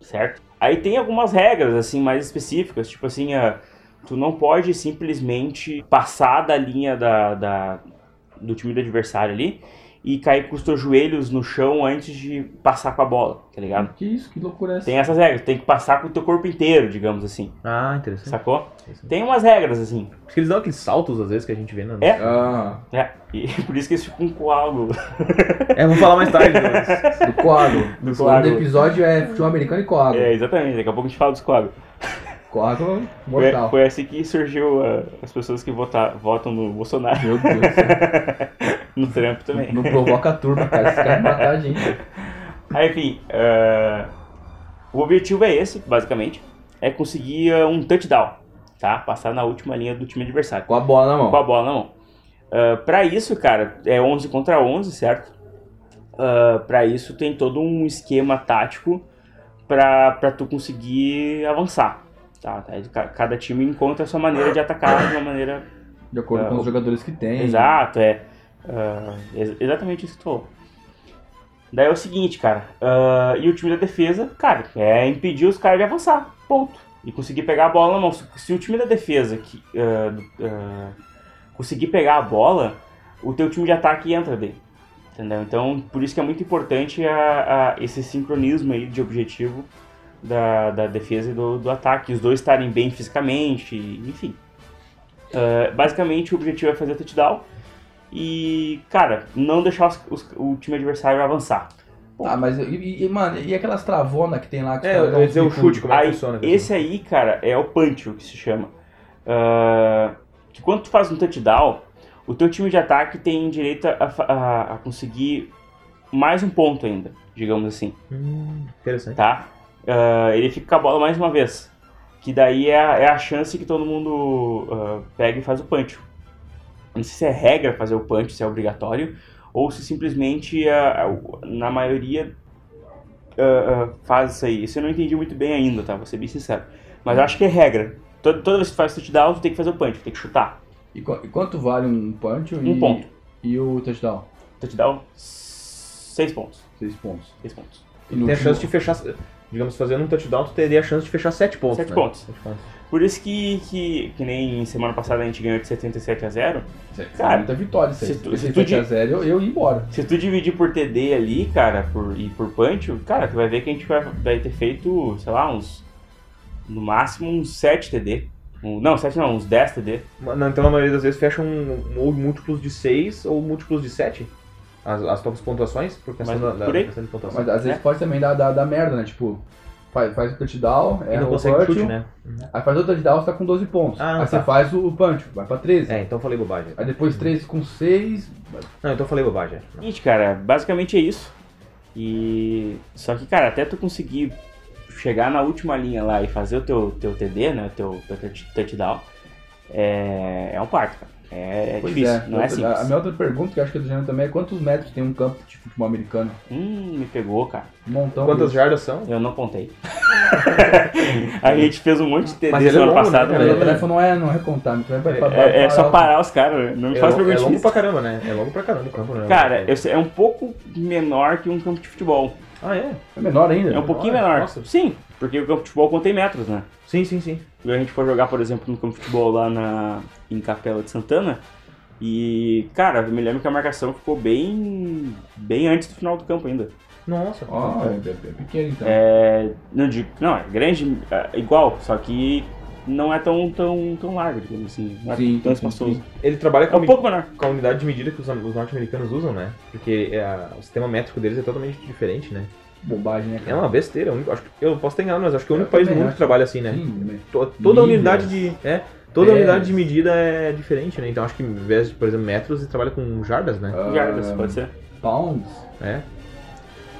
Certo? Aí tem algumas regras, assim, mais específicas. Tipo assim, ah, tu não pode simplesmente passar da linha da, da- do time do adversário ali e cair com os teus joelhos no chão antes de passar com a bola, tá ligado? Que isso, que loucura é essa? Tem essas regras, tem que passar com o teu corpo inteiro, digamos assim, Ah, interessante. sacou? Tem umas regras, assim, Porque eles dão aqueles saltos, às vezes, que a gente vê na... É. Ah, é, e <laughs> por isso que eles ficam com algo. É, vamos falar mais tarde. né? do coágulo. Do O coágulo. segundo episódio é futebol americano e coágulo. É, exatamente, daqui a pouco a gente fala dos quadros. Foi, mortal. foi assim que surgiu ah, as pessoas que vota- votam no Bolsonaro, Meu Deus do céu. <laughs> no Trump também. Não provoca a turma, cara. Esses caras vão matar a gente. Aí, enfim, eh, o objetivo é esse, basicamente, é conseguir eh, um touchdown, tá? Passar na última linha do time adversário, Com a bola na mão. com a bola na mão. Eh, pra isso, cara, é 11 contra 11, certo? Eh, pra isso tem todo um esquema tático pra, pra tu conseguir avançar, tá? Ca- Cada time encontra a sua maneira de atacar de uma maneira De acordo É, com os jogadores que tem. Exato, é. Ex- exatamente isso que tu falou. Daí é o seguinte, cara. ah, e o time da defesa, cara, é impedir os caras de avançar. Ponto. E conseguir pegar a bola na mão. Se, o time da defesa que, conseguir pegar a bola, o teu time de ataque entra dele. Entendeu? Então, por isso que é muito importante a- a- esse sincronismo aí de objetivo da, da defesa e do, do ataque. Os dois estarem bem fisicamente, enfim. Uh, basicamente, o objetivo é fazer touchdown e, cara, não deixar os- os- o time adversário avançar. Ah, mas, e, e, mano, e aquelas travanas que tem lá? Que É, eu ia dizer o chute, como é que Aí, funciona? esse aí, cara, é o punch, o que se chama. Uh, que quando tu faz um touchdown, o teu time de ataque tem direito a, a- a conseguir mais um ponto ainda, digamos assim. Hum, interessante. tá? Ah, ele fica com a bola mais uma vez. Que daí é a, é a chance que todo mundo ah, pega e faz o punch. Não sei se é regra fazer o punch, se é obrigatório, ou se simplesmente ah, na maioria ah, faz isso aí. Isso eu não entendi muito bem ainda, tá? Vou ser bem sincero. Mas eu acho que é regra. Toda, toda vez que tu faz touchdown, tu tem que fazer o punch, tem que chutar. E, qu- e quanto vale um punch? Um e, ponto. E o touchdown? Touchdown, seis pontos. Seis pontos. Seis pontos. E Tem a chance de fechar, digamos, fazendo um touchdown, tu teria a chance de fechar 7 pontos. Sete né? pontos. Sete pontos. Por isso que, que, que nem semana passada a gente ganhou de 77 a 0. Cara, Cara, muita vitória isso aí. se tu- se tu 7 a di- 0 eu, eu ia embora. Se tu dividir por TD ali, cara, por, e por punch, cara, tu vai ver que a gente vai, vai ter feito, sei lá, uns. No máximo uns 7 TD. Um- não, 7 não, uns 10 TD. Não, Então, a maioria das vezes fecham um- ou múltiplos de 6 ou múltiplos de 7. As, as tuas pontuações, por questão Mas da, por da questão de pontuação. Mas às vezes É. pode também dar, dar, dar merda, né? Tipo, faz, faz o touchdown, é o consegue punch, chute, né? Aí faz o touchdown, você tá com 12 pontos. Ah, aí tá. você faz o punch, vai pra 13. É, então eu falei bobagem. Aí depois 13 com 6. Não, então eu falei bobagem. Seguinte, cara, basicamente é isso. E. Só que, cara, até tu conseguir chegar na última linha lá e fazer o teu, teu TD, né? O teu, teu touch- touchdown, é, é um parto, cara. É, é Pois difícil, é. não é Outra- simples. A minha outra pergunta, que eu acho que é do Jean também, é quantos metros tem um campo de futebol americano? Hum, me pegou, cara. Um montão. Quantas jardas são? Eu não contei. <laughs> a gente fez um monte de TD ele é semana longo, né, passada. cara? Meu né? telefone não é, não é contar, telefone é, pra- pra- É, é só parar os caras, não me É, faz lo- é pergunta longo difícil. pra caramba, né? É longo pra caramba o campo, né? Cara, eu sei- é um pouco menor que um campo de futebol. Ah, é? É menor ainda. É um pouquinho Menor? menor. Nossa. Sim, porque o campo de futebol contém metros, né? Sim, sim, sim. E a gente foi jogar, por exemplo, no campo de futebol lá na, em Capela de Santana. E, cara, eu me lembro que a marcação ficou bem, bem antes do final do campo ainda. Nossa. Ó, é, é- é pequeno então. É, não digo, não, é grande, é igual, só que não é tão, tão, tão largo, digamos assim. Não é Sim, tão espaçoso. sim. Ele trabalha É com, um pouco menor. com a unidade de medida que os, os norte-americanos usam, né? Porque é, o sistema métrico deles é totalmente diferente, né? Bobagem, né, É cara? uma besteira. único- acho que- eu posso estar enganado, mas acho que é o Eu único país do mundo acho. que trabalha assim, né? Sim, Toda Milhas. unidade de. É, toda Pés. unidade de medida é diferente, né? Então acho que em vez de, por exemplo, metros, ele trabalha com jardas, né? Ah, Jardas, pode ser. Pounds? É.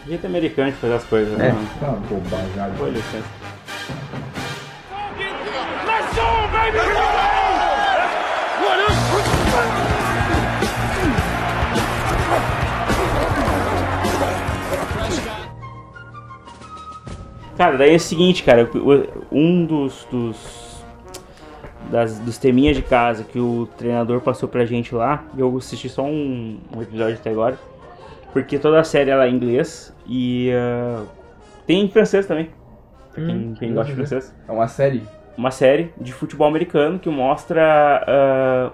Jeito americano de fazer as coisas, É. né? Ah, bobagem. jardas. Foi licença. Let's go, baby! Cara, daí é o seguinte, cara, um dos, dos, das, dos teminhas de casa que o treinador passou pra gente lá, eu assisti só um, um episódio até agora, porque toda a série ela é em inglês e ah, tem em francês também, pra quem, Hum, quem gosta de francês. É uma série. Uma série de futebol americano que mostra ah,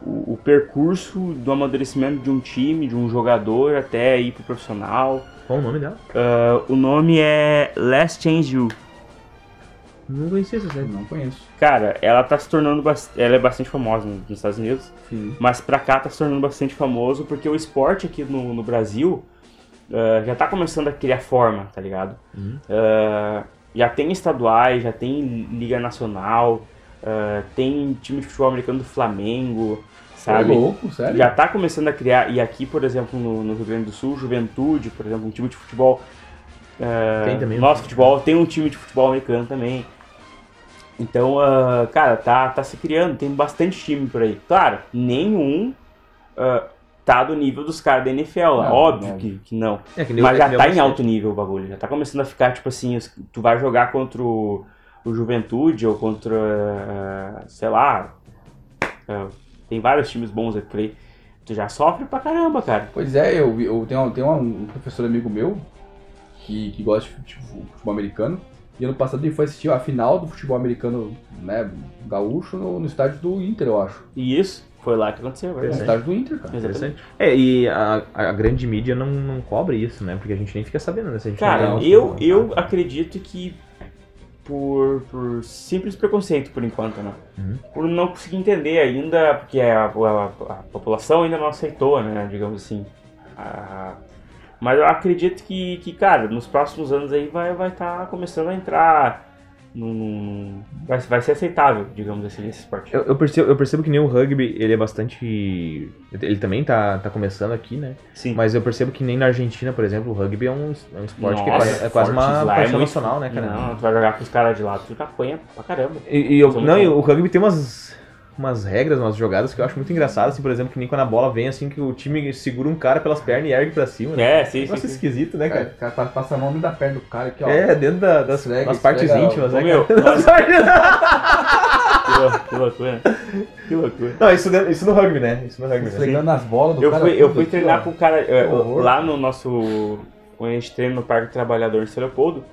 o, o percurso do amadurecimento de um time, de um jogador até ir pro profissional. Qual o nome dela? Ah, o nome é Last Change You. Não conhecia essa série. Não conheço. Cara, ela tá se tornando ela é bastante famosa nos Estados Unidos, Sim. mas pra cá tá se tornando bastante famoso porque o esporte aqui no, no Brasil ah, já tá começando a criar forma, tá ligado? Ah, já tem estaduais, já tem liga nacional, ah, tem time de futebol americano do Flamengo, sabe? Ô, louco, sério? já tá começando a criar, e aqui, por exemplo, no, no Rio Grande do Sul, Juventude, por exemplo, um time de futebol. ah, Tem também Nosso futebol tem um time de futebol americano também. Então, ah, cara, tá, tá se criando, tem bastante time por aí. Claro, nenhum ah, tá do nível dos caras da NFL lá, Não, óbvio não. Que, que não. É, que Mas já tá o em alto nível o bagulho, já tá começando a ficar tipo assim, os- tu vai jogar contra o, o Juventude ou contra, ah, sei lá, tem vários times bons aqui por aí. Tu já sofre pra caramba, cara. Pois é, eu, eu tenho, tenho um professor amigo meu que, que gosta de fute- futebol americano. E ano passado ele foi assistir a final do futebol americano, né, gaúcho, no, no estádio do Inter, eu acho. E isso foi lá que aconteceu, é No verdade. estádio do Inter, cara. Exatamente. Interessante. É, e a, a grande mídia não, não cobre isso, né? Porque a gente nem fica sabendo, né? Se a gente Cara, não- eu, eu acredito que por, por simples preconceito, por enquanto, né? Uhum. Por não conseguir entender ainda, porque a, a- a população ainda não aceitou, né? Digamos assim. Mas eu acredito que, que, cara, nos próximos anos aí vai vai estar começando a entrar num... num- vai, vai ser aceitável, digamos assim, esse esporte. Eu, eu percebo, eu percebo que nem o rugby, ele é bastante. Ele também tá, tá começando aqui, né? Sim. Mas eu percebo que nem na Argentina, por exemplo, o rugby é um, é um esporte que é Nossa, quase, é quase uma é paixão muito- nacional, né, cara? Não, tu vai jogar com os caras de lá, tu já apanha pra caramba. E, e eu- não, e o rugby tem umas, umas regras, umas jogadas que eu acho muito engraçadas, assim, por exemplo, que nem quando a bola vem, assim, que o time segura um cara pelas pernas e ergue pra cima. né? É, sim, sim. Sim. esquisito, né, Cara, o cara pa- passa a mão da perna do cara aqui, ó. É, dentro da- das, Esfrega, das partes esfrega, íntimas, Ô, né, meu, <laughs> nós- Que lou- Que loucura. Que loucura. Não, isso, dentro- isso no rugby, né? Isso no rugby, né? Esfregando nas bolas do Eu cara. fui, eu fui treinar ó. com o cara é, lá no nosso. Quando a gente treina no Parque do Trabalhador em São Leopoldo,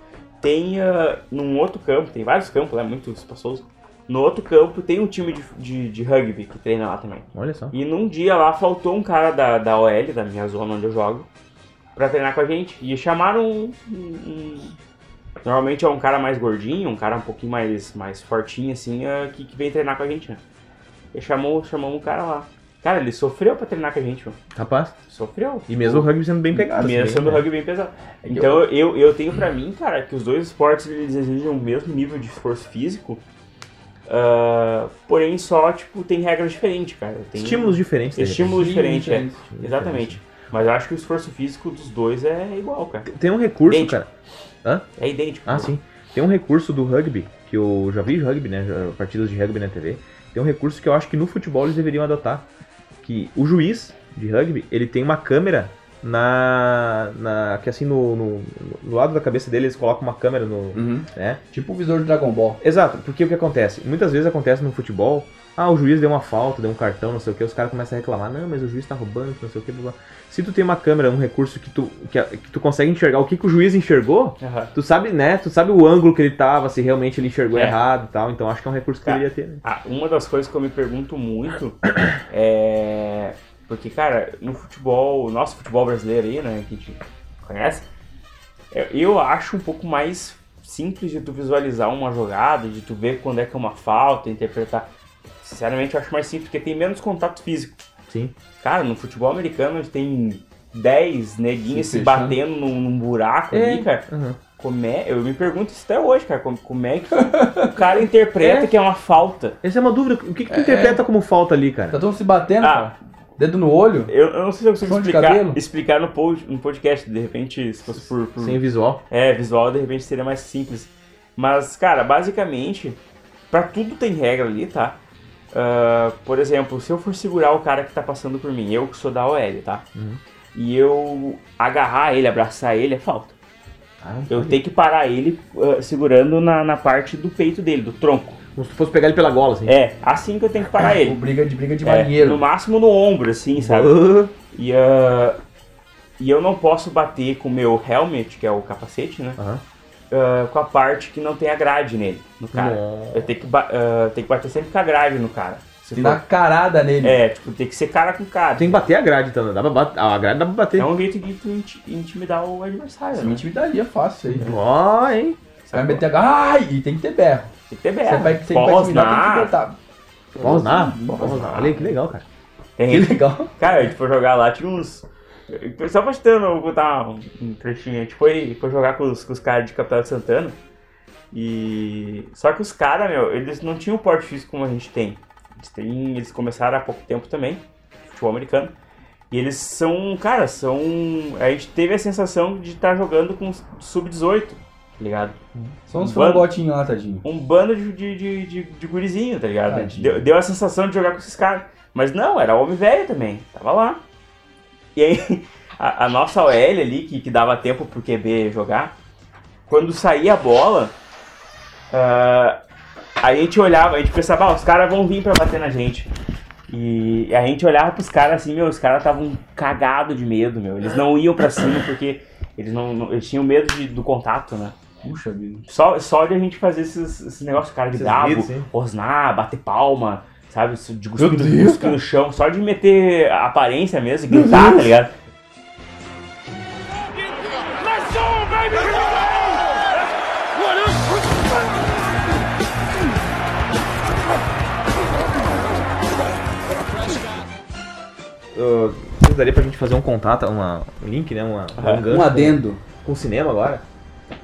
tem ah, num outro campo, tem vários campos lá, muito espaçoso. No outro campo tem um time de, de, de rugby que treina lá também. Olha só. E num dia lá faltou um cara da, da OL, da minha zona onde eu jogo, pra treinar com a gente. E chamaram um, um- Normalmente é um cara mais gordinho, um cara um pouquinho mais, mais fortinho, assim, ah, que, que vem treinar com a gente, né? E chamou, chamou um cara lá. Cara, ele sofreu pra treinar com a gente, mano. Rapaz, Sofreu. e mesmo o rugby sendo bem pegado. Mesmo assim, sendo né? rugby bem pesado. Então eu, eu tenho pra mim, cara, que os dois esportes eles exigem o mesmo nível de esforço físico. Ah, porém, só, tipo, tem regras diferentes, cara. Tem Estímulos diferentes. né? estímulos Estímulos diferentes, é. diferentes. Exatamente. Mas eu acho que o esforço físico dos dois é igual, cara. Tem um recurso, Idêntico. cara. É idêntico. Ah, sim. Tem um recurso do rugby, que eu já vi rugby, né? já- Partidas de rugby na TV, tem um recurso que eu acho que no futebol eles deveriam adotar. Que o juiz de rugby, ele tem uma câmera na. na que assim, no, no, no lado da cabeça dele, eles colocam uma câmera no. Uhum. né? Tipo o visor de Dragon Ball. Exato, porque o que acontece? Muitas vezes acontece no futebol, ah, o juiz deu uma falta, deu um cartão, não sei o que, os caras começam a reclamar, não, mas o juiz tá roubando, não sei o que, blá, blá. Se tu tem uma câmera, um recurso que tu, que, que tu consegue enxergar o que, que o juiz enxergou, Aham. tu sabe, né, tu sabe o ângulo que ele tava, se realmente ele enxergou É. errado e tal, então acho que é um recurso que Cara, deveria ter, né? Ah, uma das coisas que eu me pergunto muito <coughs> é. Porque, cara, no futebol, nosso futebol brasileiro aí, né, que a gente conhece, eu- eu acho um pouco mais simples de tu visualizar uma jogada, de tu ver quando é que é uma falta, interpretar. Sinceramente, eu acho mais simples, porque tem menos contato físico. Sim. Cara, no futebol americano, a gente tem 10 neguinhos Se se, batendo num, num buraco É. ali, cara. Uhum. Como é, eu me pergunto isso até hoje, cara. Como, como é que o cara interpreta <laughs> É. que é uma falta? Essa é uma dúvida, o que, que tu É. interpreta como falta ali, Tá cara? todo se batendo, Ah. cara. Dedo no olho. Eu, eu não sei se eu consigo Som explicar, explicar no, pod, no podcast. De repente, se fosse por, por Sem visual. é, visual, de repente seria mais simples. Mas, cara, basicamente, pra tudo tem regra ali, tá? Ah, por exemplo, se eu for segurar o cara que tá passando por mim, eu que sou da OL, tá? Uhum. E eu agarrar ele, abraçar ele, é falta. Ah, Eu tenho que parar ele ah, segurando na, na parte do peito dele, do tronco. Como se tu fosse pegar ele pela gola, assim. É, assim que eu tenho que parar ele. <laughs> briga de briga de É, marinheiro. no máximo no ombro, assim, sabe? Ah, E, ah, e eu não posso bater com o meu helmet, que é o capacete, né? Ah, com a parte que não tem a grade nele, no cara. Eu tenho que, ah, tenho que bater sempre com a grade no cara. Se Se for- dá carada nele. É, tipo, tem que ser cara com cara. Tem que bater a grade, então. Dá pra bat- A grade dá pra bater. É um jeito de inti- intimidar o adversário. Você Né? intimidaria fácil aí. Ó, hein? Você vai meter a. Ai! E tem que ter berro. Tem que ter Você vai, você Pode vai intimidar, tem que rosnar. botar. Rosnar. Rosnar. Rosnar. Olha aí que legal, cara. Tem Que legal. Cara, a gente foi jogar lá, tinha uns. Só pra te eu vou botar um, um trechinho. A gente foi, foi jogar com os, com os caras de Capital de Santana. E. Só que os caras, meu, eles não tinham o porte físico como a gente tem. Eles, têm, eles começaram há pouco tempo também, futebol americano. E eles são, cara, são. A gente teve a sensação de estar jogando com sub-18, tá ligado? Só uns Um frangotinhos lá, tadinho. um bando de, de, de, de, gurizinho, tá ligado? Deu, deu a sensação de jogar com esses caras. Mas não, era homem velho também, tava lá. E aí, <laughs> a, a nossa OL ali, que, que dava tempo pro QB jogar, quando saía a bola, ah, a gente olhava, a gente pensava, ah, os caras vão vir pra bater na gente. E a gente olhava pros caras assim, meu, os caras estavam cagados de medo, meu. Eles não iam pra cima porque eles não, não- eles tinham medo de- do contato, né? Puxa vida. Só, só de a gente fazer esses, esses negócios, cara, de Esses hein? rosnar, bater palma, sabe? De cuspir, Deus, no chão, só de meter a aparência mesmo, e gritar, tá ligado? Uh, daria pra gente fazer um contato, uma, um link, né? Uma, Aham. um gancho Um adendo. Com, com o cinema agora.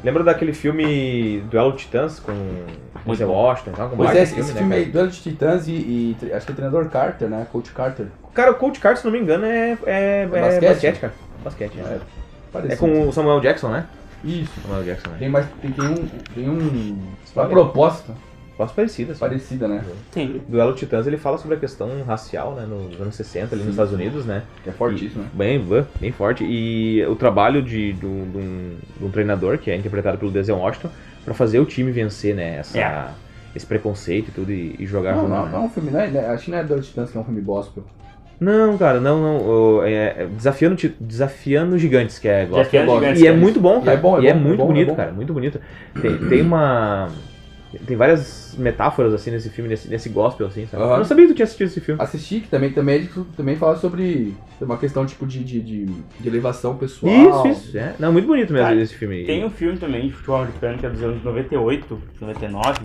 Lembra daquele filme Duelo de Titãs com Denzel Washington? e tal? Com Pois é, esse, né, filme cara? aí, Duelo de Titãs e, e acho que é treinador Carter, né? Coach Carter. Cara, o Coach Carter, se não me engano, é, é, é basquete? basquete? cara. Basquete, é. É, É com o Samuel Jackson, né? Isso. Samuel Jackson, né? Tem, mais, tem, tem um, tem um, uma proposta Quase parecida, assim. parecida, né? Entendi. Duelo Titãs, ele fala sobre a questão racial, né? Nos anos 60, ali nos Estados Unidos, né? Que é fortíssimo, né? Bem, bem- bem forte. E o trabalho de, de, um, de um- de um treinador, que é interpretado pelo Denzel Washington, pra fazer o time vencer, né? Essa, É. Esse preconceito e tudo e, e jogar Não, junto. não, né? não é um filme, não é, né? acho que não é Duelo Titãs, que é um filme gospel. Não, cara, não, não. é, é desafiando, desafiando Gigantes, que é gospel. Desafiando E Gigantes, é cara. muito bom, cara. é bom, é e é bom, é muito bom, é bonito, cara. Muito bonito. Tem, tem uma. Tem várias metáforas, assim, nesse filme, nesse, nesse gospel, assim, sabe? Aham. Eu não sabia que tu tinha assistido esse filme. Assisti, que também, também, ele também fala sobre uma questão tipo de, de, de, de elevação pessoal. Isso, isso. É. Não, muito bonito mesmo Cara, esse filme. aí. Tem um filme também de futebol americano que é dos anos 98, 99,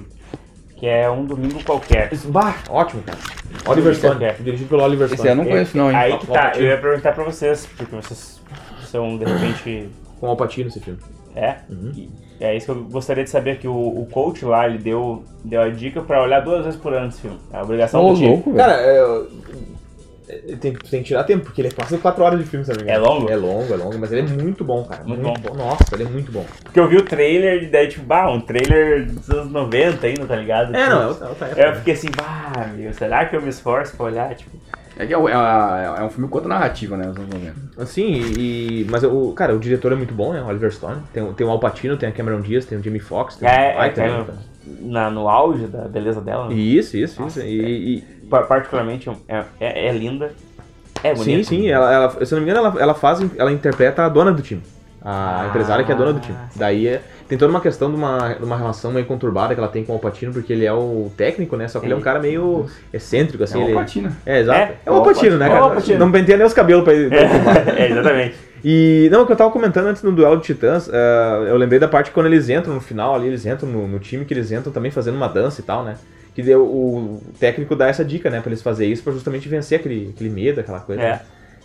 que é Um Domingo Qualquer. Bah, ótimo, cara. Oliver Stone. Dirigido pelo Oliver Esse Stone. eu não conheço não, hein? Aí que tá, eu ia perguntar pra vocês, porque vocês são de repente. Com o Alpatino esse filme. É? Uhum. E é isso que eu gostaria de saber, que o, o coach lá, ele deu, deu a dica pra olhar duas vezes por ano esse filme. É a obrigação Ô, do time. louco, velho. Cara, é, É, Tem, tem que tirar tempo, porque ele é quase 4 horas de filme, engano. É longo? É longo, é longo, mas ele é muito bom, cara. Muito bom. Nossa, ele é muito bom. Porque eu vi o trailer e daí, tipo, bah, um trailer dos anos 90 ainda, tá ligado? É, Tipo, não, é outra, outra época. Eu fiquei assim, bah, meu, será que eu me esforço pra olhar? Tipo, É que é, é, é um filme contra narrativa, né? Os anos 90. Assim, e, e- mas o cara, o diretor é muito bom, né? O Oliver Stone. Tem, o- tem o Al Pacino, tem a Cameron Diaz, tem o Jamie Foxx, tem é, o é, Ike também, é, cara. na, no auge da beleza dela, né? Isso, isso, Nossa, isso. E, e- Pa- particularmente é, é, é linda, é sim, bonita. sim, ela, ela- se eu não me engano, ela, ela faz, ela interpreta a dona do time. A Ah. empresária que é a dona do time. Daí é- tem toda uma questão de uma, de uma relação meio conturbada que ela tem com o Alpatino, porque ele é o técnico, né? Só que ele é um cara meio excêntrico, assim. é uma patina. É, exato. É, É, o Alpatino, né, é o cara? Pacino. Não penteia nem os cabelos pra ele. É, <laughs> é, exatamente. E não, o que eu tava comentando antes no duelo de titãs, eh, eu lembrei da parte quando eles entram no final ali, eles entram no, no time que eles entram também fazendo uma dança e tal, né? Que deu, o técnico dá essa dica, né, pra eles fazerem isso pra justamente vencer aquele, aquele medo, aquela coisa. É. né?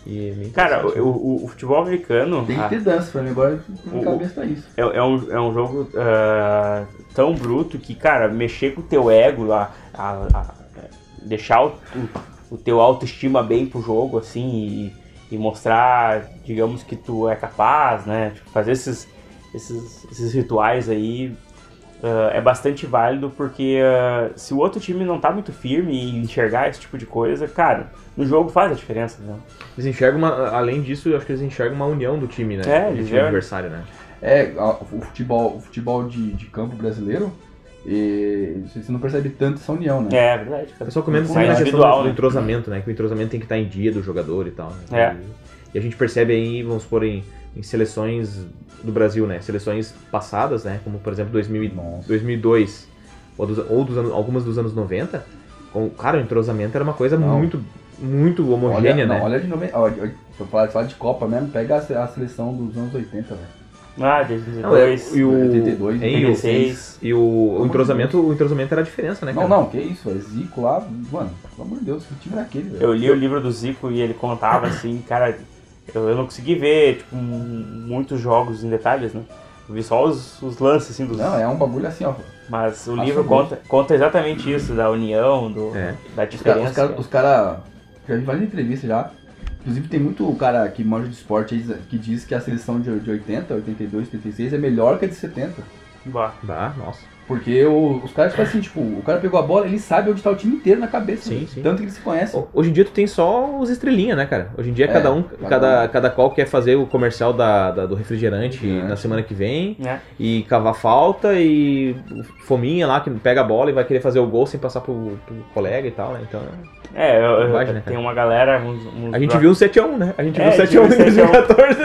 E é meio Cara, o, né? o- o futebol americano Tem ah, que ter dança pra mim, agora na O- cabeça tá isso. é, é um, é um jogo ah, tão bruto que, cara, mexer com o teu ego, a, a- a- deixar o, o, o teu autoestima bem pro jogo, assim, e, e mostrar, digamos, que tu é capaz, né? Tipo, fazer esses, esses, esses rituais aí ah, é bastante válido porque ah, se o outro time não tá muito firme e enxergar esse tipo de coisa, cara, no jogo faz a diferença, né? Eles enxergam, uma, além disso, eu acho que eles enxergam uma união do time, né? É, do eles time adversário, né? É, a- o futebol, o futebol de, de campo brasileiro, e você não percebe tanto essa união, né? É, é verdade, O pessoal comenta também na questão do, do né? entrosamento, né? Que o entrosamento tem que estar em dia do jogador e tal. Né? É. E, e a gente percebe aí, vamos supor, em, em seleções do Brasil, né? Seleções passadas, né? Como, por exemplo, 2000, e- Nossa. 2002 ou, dos, ou dos anos, algumas dos anos 90. Com, cara, o entrosamento era uma coisa Não. muito, muito homogênea, olha, né? não, olha de 90. Olha, olha, se eu falar, falar de Copa mesmo, pega a, a seleção dos anos 80, velho. Ah, de Não, é- 2002, e o, 82, hein, o- 86. E o, o entrosamento, o entrosamento era a diferença, né, Não, cara? não, que isso, é Zico lá, mano, pelo amor de Deus, que time era aquele, velho? Eu li o livro do Zico e ele contava assim, cara, eu, eu não consegui ver tipo, muitos jogos em detalhes, né? Eu vi só os, os lances assim dos. Não, é um bagulho assim, ó. Mas o livro conta, conta exatamente isso, da união, do, É. da Os caras, diferença. os cara, os cara, já vi várias entrevistas já. Inclusive tem muito cara que manja de esporte aí que diz que a seleção de, de 80, 82, 86 é melhor que a de 70. Bah. Bah, nossa. Porque o- os caras, tipo assim, tipo, o cara pegou a bola, ele sabe onde tá o time inteiro na cabeça. Sim, sim. Tanto que eles se conhecem. Ho- Hoje em dia tu tem só os estrelinha, né, cara? Hoje em dia É, cada um, cada cada, um. cada qual quer fazer o comercial da, da- do refrigerante Refrigerante. na semana que vem né? e cavar falta e fominha lá que pega a bola e vai querer fazer o gol sem passar pro, pro colega e tal, né? Então, É, eu, eu- né, tem uma galera. Uns, uns a gente bro- viu um 7x1, né? A gente É, viu a gente 7x1 em viu 2014.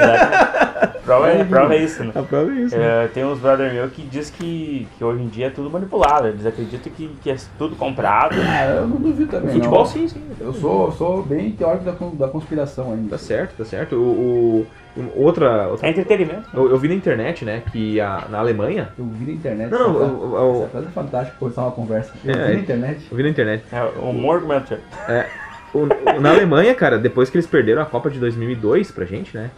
É. prova, é, prova é isso, né? A prova é isso. né? É, tem uns brother meu que diz que, que hoje em dia é tudo manipulado. Eles acreditam que, que é tudo comprado. Ah, eu não duvido também. Futebol não. sim, sim. Eu sou, sou bem teórico da, da conspiração ainda. Tá certo, tá certo. O, o- outra, outra É entretenimento. eu, eu vi na internet, né, que a, na Alemanha, Eu vi na internet. Não, não, essa, eu- eu- essa frase é fantástica começar uma conversa. Eu É, vi é. na internet. eu vi na internet, É, o mentor. É, o- na Alemanha, cara, depois que eles perderam a Copa de 2002 pra gente, né?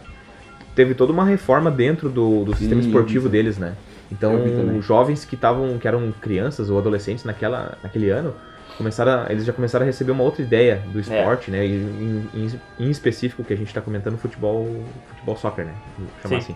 Teve toda uma reforma dentro do, do sistema Sim, esportivo vi deles, né? Então, jovens que estavam, que eram crianças ou adolescentes naquela, naquele ano, começaram, a- eles já começaram a receber uma outra ideia do esporte, né? E em, em- em específico que a gente tá comentando futebol, futebol soccer, né? Vou chamar Sim. assim.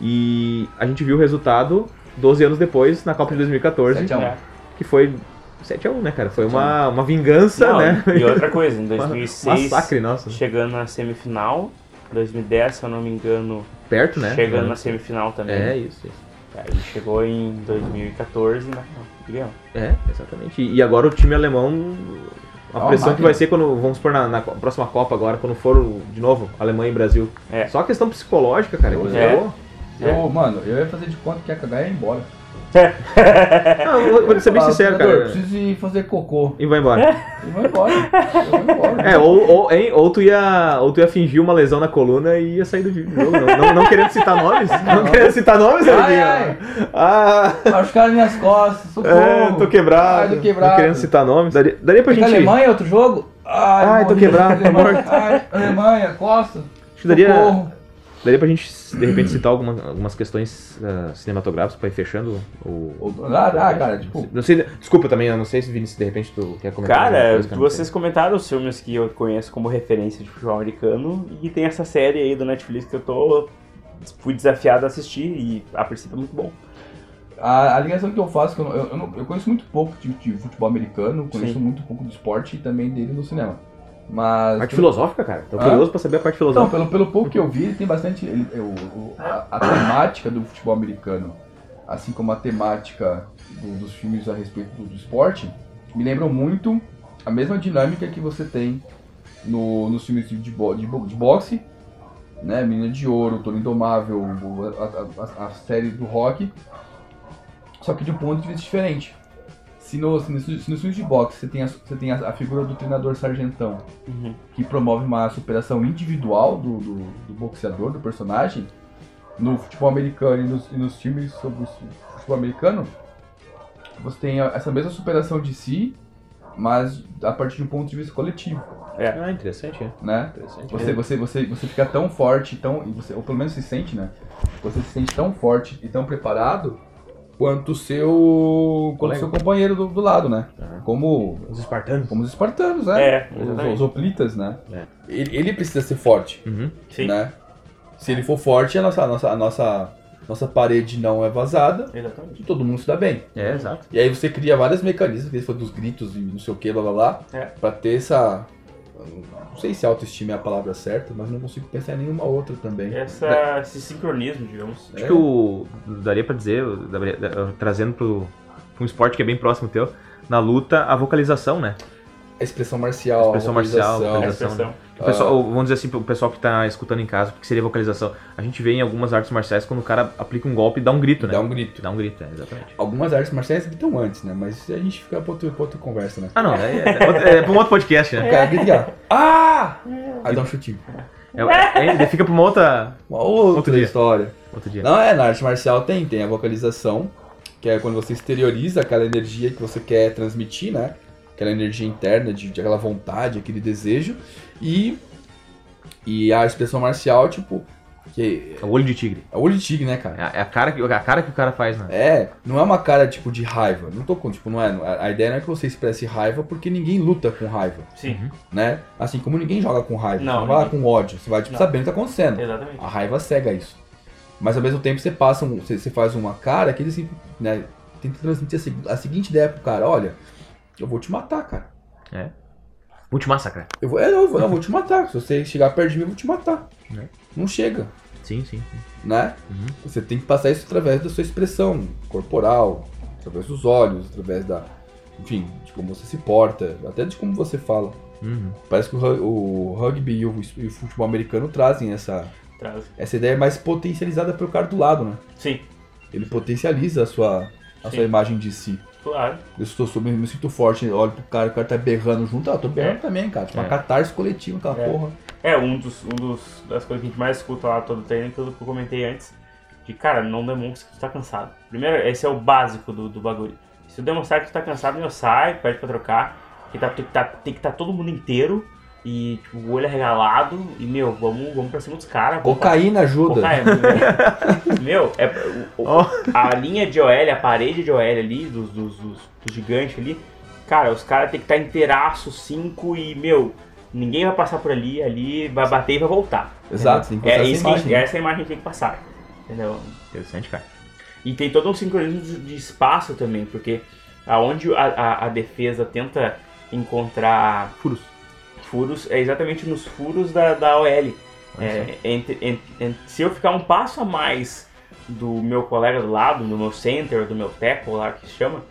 E a gente viu o resultado 12 anos depois na Copa de 2014, 7 a 1. É. que foi 7 a 1, né, cara? Foi uma, uma vingança, Não, né? E outra coisa, em <laughs> Uma- 2006, Massacre, nossa. chegando na semifinal. 2010, se eu não me engano, Perto, né? chegando na semifinal também. É, isso, isso. Aí chegou em 2014 na ganhou. É, exatamente. E agora o time alemão, a É uma pressão que vai ser quando, vamos supor, na, na próxima Copa agora, quando for de novo Alemanha e Brasil. É. Só a questão psicológica, cara. que É. Eu, mano, eu ia fazer de conta que ia cagar e ia embora. <laughs> Não, eu vou, vou ser bem sincero, "Treinador, cara. Preciso ir fazer cocô. E vai embora. E vou embora. Eu vou embora. É, ou, ou, hein, ou, tu ia, ou tu ia fingir uma lesão na coluna e ia sair do jogo. Não, não, não querendo citar nomes. <laughs> Não querendo citar nomes, Ai, ai. Ah, Machucaram minhas costas, socorro. é, tô quebrado. Ai, tô quebrado. Não querendo citar nomes. Daria, daria pra Fica gente. Alemanha, outro jogo? Ai, Ai, tô quebrado, tô Alemanha, morto. Ai, Alemanha, costa. Acho que daria- Socorro. Daria pra gente, de repente, citar alguma- algumas questões ah, cinematográficas pra ir fechando o. Ah, ah, cara, tipo. Não sei, desculpa também, eu não sei se Vinícius, de repente, tu quer comentar. Cara, coisa vocês comentaram os filmes que eu conheço como referência de futebol americano e tem essa série aí do Netflix que eu tô fui desafiado a assistir e a princípio é muito bom. A, a ligação que eu faço, que eu, não- eu, eu não- eu conheço muito pouco de, de futebol americano, conheço Sim. muito pouco do esporte e também dele no cinema. Mas. Parte filosófica, cara. Tô Hã? curioso pra saber a parte Então, filosófica. pelo, pelo pouco que eu vi, tem bastante. ele- o- a, a temática do futebol americano, assim como a temática do- dos filmes a respeito do, do esporte, me lembram muito a mesma dinâmica que você tem no, nos filmes de, de, de, de boxe, né? Menina de Ouro, Toro Indomável, a, a- a série do rock, só que de um ponto de vista diferente. Se, no, se, nos, se nos filmes de boxe você tem, a, você tem a, a figura do treinador sargentão, Uhum. que promove uma superação individual do, do, do boxeador, do personagem, no futebol americano e nos, e nos filmes sobre o futebol americano, você tem essa mesma superação de si, mas a partir de um ponto de vista coletivo, Ah, interessante, é. né? Interessante. Você, você, você, você fica tão forte, tão, você, ou pelo menos se sente, né? Você se sente tão forte e tão preparado quanto o seu, quanto seu companheiro do, do lado, né? Como Os espartanos. como os espartanos, né? É, os, os hoplitas, né? É. Ele, ele precisa ser forte, Uhum. Sim, né? Se ele for forte, a nossa, a nossa, a nossa, nossa parede não é vazada exatamente. e todo mundo se dá bem. É, exato. E aí você cria vários mecanismos, que foi dos gritos e não sei o que, blá blá blá, É. pra ter essa. Não sei se autoestima é a palavra certa, mas não consigo pensar em nenhuma outra também. Essa, esse sincronismo, digamos. Acho que o. Daria pra dizer, daria- da- trazendo pro, um esporte que é bem próximo teu, na luta, a vocalização, né? A expressão marcial, Expressão marcial, vocalização. A expressão. O pessoal, vamos dizer assim, o pessoal que tá escutando em casa, o que seria vocalização? A gente vê em algumas artes marciais quando o cara aplica um golpe e dá um grito, né? Dá um grito. Dá um grito, é, exatamente. Algumas artes marciais gritam antes, né? Mas a gente fica pra outra, pra outra conversa, né? Ah, não, é, é, outra- é pra um outro podcast, O né? cara grita e fala, Ah! Aí dá um chutinho. É, é, é, fica pra uma outra. Uma outra Outro dia. história. Outro dia. Não, é, na arte marcial tem, tem a vocalização, que é quando você exterioriza aquela energia que você quer transmitir, né? Aquela energia interna, de, de aquela vontade, aquele desejo. E, e a expressão marcial, tipo, que É o olho de tigre. é o olho de tigre, né, É cara? é a cara, que, a cara que o cara faz, né? É, não é uma cara, tipo, de raiva. Não tô com, tipo, não é, a- a ideia não é que você expresse raiva, porque ninguém luta com raiva, Sim, né? Assim como ninguém joga com raiva, Não, você não vai lá com ódio, você vai, tipo, Não. sabendo o que tá acontecendo. exatamente. A raiva cega isso. Mas ao mesmo tempo você passa, um, você, você faz uma cara que ele assim, né, tenta transmitir a, a seguinte ideia pro cara, olha, eu vou te matar, cara. Vou te massacrar. Eu vou, é, não, eu vou, não, eu vou te matar. Se você chegar perto de mim, eu vou te matar. Né? Não chega, Sim, sim, sim. né? Uhum. Você tem que passar isso através da sua expressão corporal, através dos olhos, através da, enfim, de como você se porta, até de como você fala. Uhum. Parece que o, o rugby e o, e o futebol americano trazem essa, Traz. essa ideia mais potencializada pro cara do lado, né? Sim, Ele potencializa a sua, a Sim. sua imagem de si. Claro. Eu estou eu me sinto forte, olho pro cara, o cara tá berrando junto, ah, eu tô berrando É. também, cara. Tipo, uma É. catarse coletiva, aquela É. porra. É, um dos, um dos das coisas que a gente mais escuta lá todo treino, que eu, que eu comentei antes, de cara, não demonstra que tu tá cansado. Primeiro, esse é o básico do, do bagulho. Se tu demonstrar que tu tá cansado, meu, sai, pede pra trocar. Que tá, tem que tá, tem que tá todo mundo inteiro e tipo, o olho arregalado e, meu, vamos, vamos pra cima dos caras. vamos pra- Cocaína ajuda. Cocaína, meu, <laughs> é, o- o- Ó. a linha de OL, a parede de OL ali, dos, dos, dos, dos gigantes ali, cara, os caras tem que estar inteiraço, cinco e, meu, ninguém vai passar por ali, ali vai bater e vai voltar. Exato, tem que É essa imagem. essa é a imagem que tem que passar. Entendeu? Interessante, cara. E tem todo um sincronismo de, de espaço também, porque aonde a, a, a defesa tenta encontrar Furos. Furos é exatamente nos furos da, da OL. É, entre- entre- entre- se eu ficar um passo a mais do meu colega do lado, do meu center, do meu tackle lá que se chama,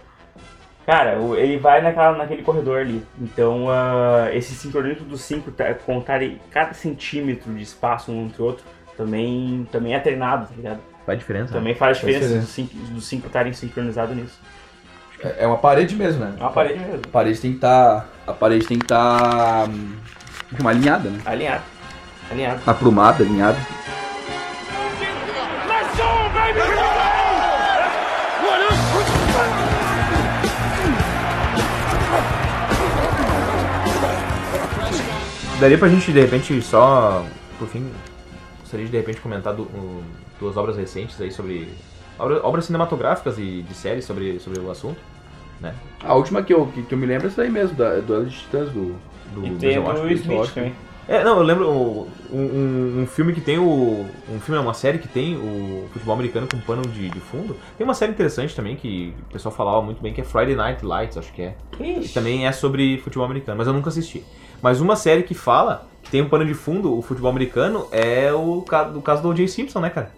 cara, ele vai naquela, naquele corredor ali. Então, ah, esse sincronismo dos cinco tá- contarem cada centímetro de espaço um entre o outro também, também é treinado, tá ligado? Faz diferença. né? Também faz Faz diferença diferença. dos cinco- estarem sincronizados nisso. É é uma parede mesmo, né? É uma parede mesmo. A parede tem que estar. A parade tem que estar. Tá, alinhada, né? Alinhado. Alinhado. Aprumada, alinhada. Let's go, baby! Here we go! Daria pra gente, de repente, só, por fim, gostaria de de repente comentar du- um, duas obras recentes aí sobre. obra- obras cinematográficas e de séries sobre, sobre o assunto. Né? A última que eu, que, que eu me lembro é essa aí mesmo, da, do de Titãs do. Do, E do tem Denzel o Washington. Smith também. É, não, eu lembro um, um, um filme que tem o. Um filme, não, uma série que tem o futebol americano com pano de, de fundo. Tem uma série interessante também que o pessoal falava muito bem, que é Friday Night Lights, acho que é. E Ixi. também é sobre futebol americano, mas eu nunca assisti. Mas uma série que fala, que tem um pano de fundo, o futebol americano, é o caso, o caso do O.J. Simpson, né, cara?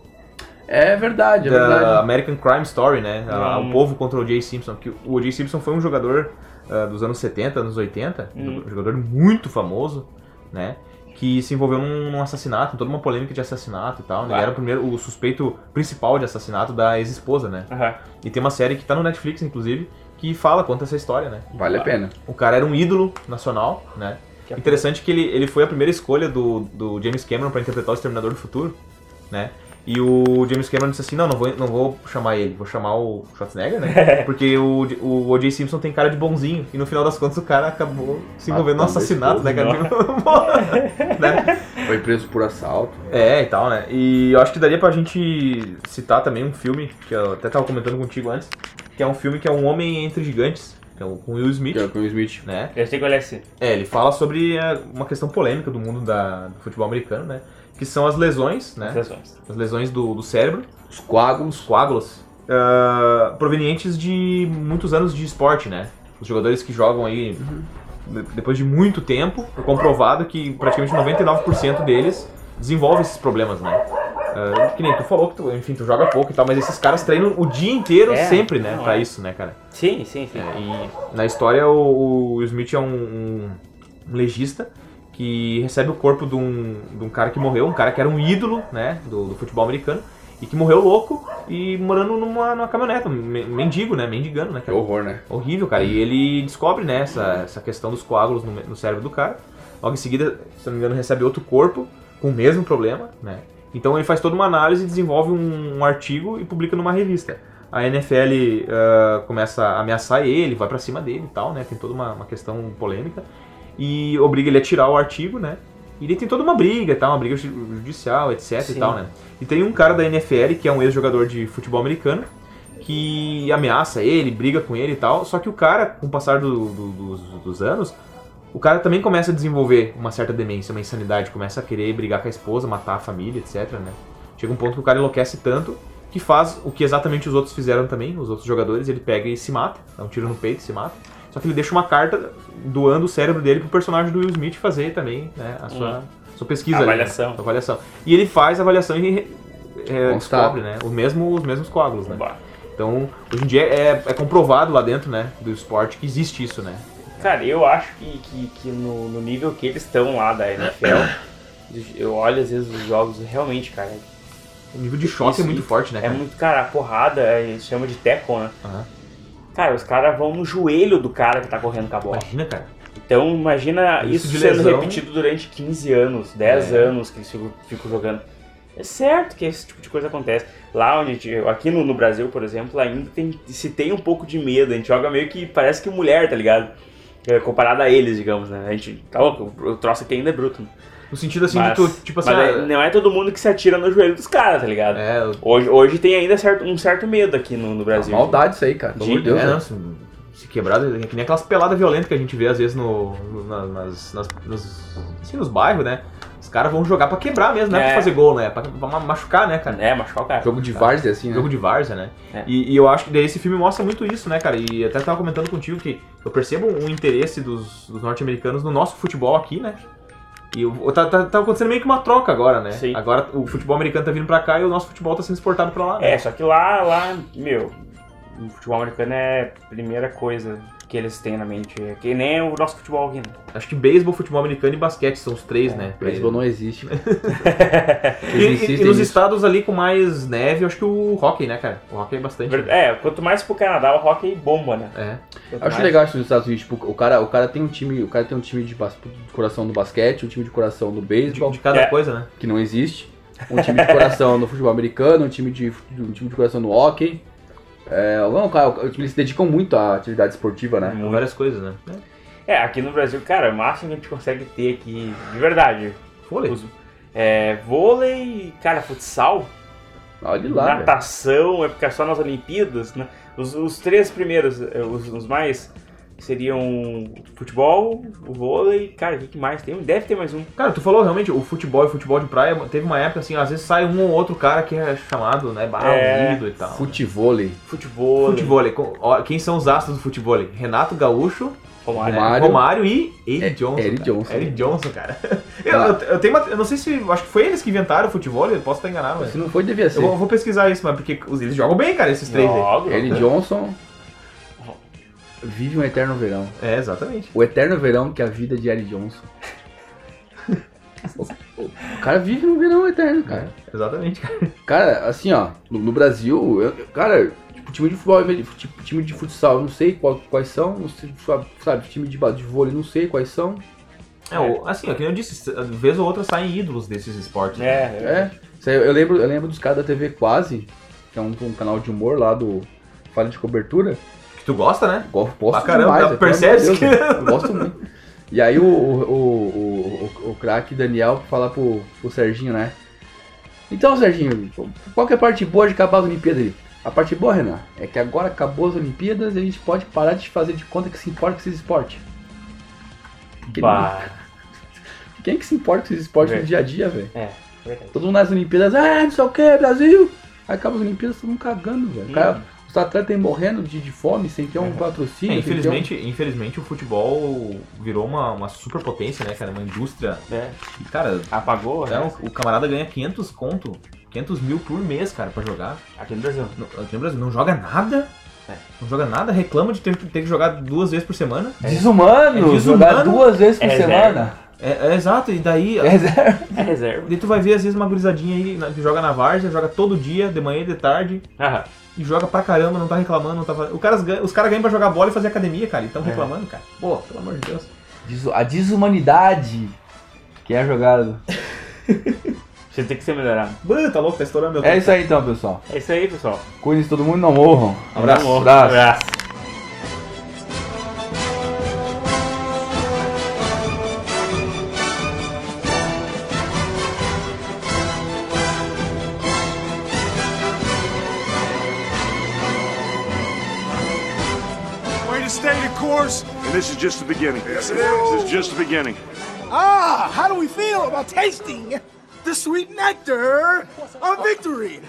É verdade, é da verdade. American Crime Story, né? Hum. O povo contra o O.J. Simpson. Que o O.J. Simpson foi um jogador ah, dos anos 70, anos 80, Hum. um jogador muito famoso, né? Que se envolveu num, num assassinato, em toda uma polêmica de assassinato e tal. né? Ele Ah. era o primeiro, o suspeito principal de assassinato da ex-esposa, né? Aham. E tem uma série que tá no Netflix, inclusive, que fala, conta essa história, né? Vale a pena. O cara era um ídolo nacional, né? Que é- Interessante que ele, ele foi a primeira escolha do, do James Cameron pra interpretar o Exterminador do Futuro, né? E o James Cameron disse assim, não, não vou, não vou chamar ele, vou chamar o Schwarzenegger, né? <laughs> Porque o, o O.J. Simpson tem cara de bonzinho. E no final das contas o cara acabou se envolvendo no assassinato, né, cara? <laughs> né? Foi preso por assalto. É, e tal, né? E eu acho que daria pra gente citar também um filme, que eu até tava comentando contigo antes, que é um filme que é Um Homem Entre Gigantes, que é o com Will Smith, Que é com o Smith. né? Eu sei qual é esse. É, ele fala sobre é, uma questão polêmica do mundo da, do futebol americano, né? Que são as lesões, né? Sessões. As lesões do, do cérebro, Os coágulos. os coágulos, ah, provenientes de muitos anos de esporte, né? Os jogadores que jogam aí, de- depois de muito tempo, é comprovado que praticamente 99% deles desenvolvem esses problemas, né? Ah, que nem tu falou que tu, enfim, tu joga pouco e tal, mas esses caras treinam o dia inteiro É, sempre, né? não Pra é. isso, né, cara? Sim, sim, sim. É, e na história o, o Smith é um- um legista que recebe o corpo de um, de um cara que morreu, um cara que era um ídolo né, do, do futebol americano e que morreu louco e morando numa, numa caminhonete, um me- mendigo, né? Mendigando, né? Cara? horror, né? Horrível, cara. E ele descobre, né, essa, essa questão dos coágulos no, no cérebro do cara. Logo em seguida, se não me engano, recebe outro corpo com o mesmo problema, né? Então ele faz toda uma análise, desenvolve um, um artigo e publica numa revista. A NFL ah, começa a ameaçar ele, vai pra cima dele e tal, né? Tem toda uma, uma questão polêmica. E obriga ele a tirar o artigo, né? E ele tem toda uma briga tal, uma briga ju- judicial, etc Sim. e tal, né? E tem um cara da NFL, que é um ex-jogador de futebol americano, que ameaça ele, briga com ele e tal. Só que o cara, com o passar do- do- dos, dos anos, o cara também começa a desenvolver uma certa demência, uma insanidade, começa a querer brigar com a esposa, matar a família, etc, né? Chega um ponto que o cara enlouquece tanto que faz o que exatamente os outros fizeram também, os outros jogadores, ele pega e se mata, dá um tiro no peito e se mata. Só que ele deixa uma carta doando o cérebro dele pro personagem do Will Smith fazer também, né, a sua, sua pesquisa. ali, né? Avaliação. Avaliação. E ele faz a avaliação e é, descobre, né, os mesmos, os mesmos coágulos, né? Então, hoje em dia é, é comprovado lá dentro, né, do esporte que existe isso, né? Cara, eu acho que, que, que no, no nível que eles estão lá da NFL, eu olho às vezes os jogos realmente, cara. O nível de choque Isso, é muito forte, né, É cara? muito, cara, a porrada, é, eles chamam de tackle, né? Aham. Cara, os caras vão no joelho do cara que tá correndo com a bola. Imagina, cara. Então imagina Isso isso, sendo lesão. repetido durante 15 anos, 10 É. anos que eles ficam, ficam jogando. É certo que esse tipo de coisa acontece. Lá onde, aqui no, no Brasil, por exemplo, ainda tem, se tem um pouco de medo. A gente joga meio que parece que mulher, tá ligado? É, comparado a eles, digamos, né? A gente, tá louco, o troço aqui ainda é bruto. né? No sentido assim Mas, de tu, tipo assim, mas ah, é- não é todo mundo que se atira no joelho dos caras, tá ligado? é, o- Hoje, hoje tem ainda certo, um certo medo aqui no, no Brasil. Maldade isso aí, cara. Pelo amor de Deus. é, né? não, se, se quebrar, é que nem aquelas peladas violentas que a gente vê às vezes no, no- na- nas, nas, nos, assim, nos bairros, né? Os caras vão jogar pra quebrar mesmo, não é, É. pra fazer gol, né? Pra, pra ma- machucar, né, cara? É, machucar o cara. Jogo de várzea, assim, né? Jogo de várzea, né? É. E, e eu acho que daí esse filme mostra muito isso, né, cara? E até tava comentando contigo que eu percebo um interesse dos, dos norte-americanos no nosso futebol aqui, né? E o- tá, tá, tá acontecendo meio que uma troca agora, né? Sim. Agora o futebol americano tá vindo pra cá e o nosso futebol tá sendo exportado pra lá, né? É, só que lá, lá, meu, o futebol americano é a primeira coisa que eles têm na mente. É que nem o nosso futebol aqui, né? Acho que beisebol, futebol americano e basquete são os três, né? pra Beisebol não existe. E, Eles <laughs> e- e nos estados ali com mais neve, eu acho que o hockey, né, cara? O hockey é bastante. É, quanto mais pro Canadá, o hockey bomba, né? É. Quanto acho mais- legal isso nos Estados Unidos, tipo, o cara, o cara tem um time, o cara tem um time de, bas- de coração no basquete, um time de coração no De, beisebol, de cada É. coisa, né? que não existe, um time de coração no futebol americano, um time de, um time de coração no hockey. É, não, cara, eles se dedicam muito à atividade esportiva, né? Várias coisas, né? É, aqui no Brasil, cara, o máximo que a gente consegue ter aqui, de verdade, Vôlei. os- É, vôlei, cara, futsal, Olha lá, velho. natação, é porque é só nas Olimpíadas, né? Os, os três primeiros, é, os, os mais seriam futebol, o vôlei, cara, o que mais tem? Deve ter mais um. Cara, tu falou realmente, o futebol e futebol de praia, teve uma época assim, às vezes sai um ou outro cara que é chamado, né, bah, É. e tal. Futevôlei. Futebol, Futebol, ó, quem são os astros do futebol? Renato Gaúcho, Romário. né, Romário. Romário e Eddie É, Johnson. Cara. Johnson. Eddie Johnson, cara. <laughs> Eu, eu, eu tenho uma, eu não sei se, acho que foi eles que inventaram o futebol, eu posso estar enganado, mas... Se não foi, devia ser. Eu vou, vou pesquisar isso, mas porque os- eles jogam bem, cara, esses três aí. Joga, Ele joga. Johnson vive um eterno verão. É, exatamente. O eterno verão que é a vida de Eric Johnson. <laughs> o, o cara vive no verão eterno, cara. Exatamente, cara. Cara, assim, ó, no, no Brasil, eu- eu- cara, tipo, time de futebol, tipo, time de futsal, eu não sei qual- quais são, não sei, sabe, time de, de vôlei, não sei quais são. É, o- assim, ó, que eu disse, vez ou outra saem ídolos desses esportes. É, é. É, aí, eu lembro, eu lembro dos caras da TV Quase, que é um, um canal de humor lá do Falha de Cobertura. Que tu gosta, né? Gosto, gosto Pra caramba, demais, percebe que- eu gosto muito. E aí o, o, o, o, o craque Daniel fala pro, pro Serginho, né? Então, Serginho, qual que é a parte boa de acabar as Olimpíadas aí? A parte boa, Renan, é que agora acabou as Olimpíadas e a gente pode parar de fazer de conta que se importa com esses esportes. Porque Bah, <laughs> Quem que se importa com esses esportes no É. dia a dia, velho? é, verdade. Todo mundo nas Olimpíadas, ah, não sei o que, Brasil! Aí acaba as Olimpíadas, todo mundo cagando, velho. Hum. Os atletas aí morrendo de, de fome, sem ter um patrocínio. É, ter um- infelizmente, infelizmente o futebol virou uma, uma superpotência, né, cara? Uma indústria. É. E, cara, Apagou, é, né? o, o camarada ganha 500 conto, 500 mil por mês, cara, pra jogar. Aqui no Brasil. No, aqui no Brasil, não joga nada. É. Não joga nada, reclama de ter, ter que jogar duas vezes por semana. Desumano, É desumano. jogar duas vezes por É semana. É, é exato, e daí. É reserva. É <laughs> reserva. Daí tu vai ver às vezes uma gurizadinha aí que joga na várzea, joga todo dia, de manhã e de tarde, Aham. E joga pra caramba, não tá reclamando, não tá fa- o caras ganham- Os caras ganham pra jogar bola e fazer academia, cara, e É. tão reclamando, cara. Pô, pelo amor de Deus. A desumanidade que é jogado. <laughs> Você tem que ser melhorado. Mano, tá louco, tá estourando meu É isso aí então, pessoal. É isso aí, pessoal. Cuidem de todo mundo, não morram. Abraço. Amor. Abraço. Abraço. This is just the beginning. Yes, it is. This is just the beginning. Ah, how do we feel about tasting the sweet nectar of victory?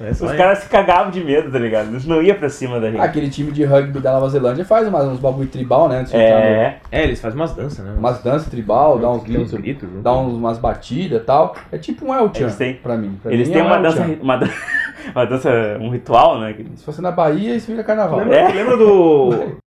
É Os caras se cagavam de medo, tá ligado? Eles não iam pra cima da gente. Aquele time de rugby da Nova Zelândia faz umas, uns bagulho tribal, né? É. É, eles fazem umas danças, né? Umas danças tribal, dá uns uns gritos, gritos junto. dá uns, umas batidas e tal. É tipo um El Chan Eles têm- pra mim. Pra Eles mim têm é um uma dança, uma, dan- <laughs> uma dança, um ritual, né? Se fosse na Bahia, isso vira carnaval. Lembra, É. lembra do. <laughs>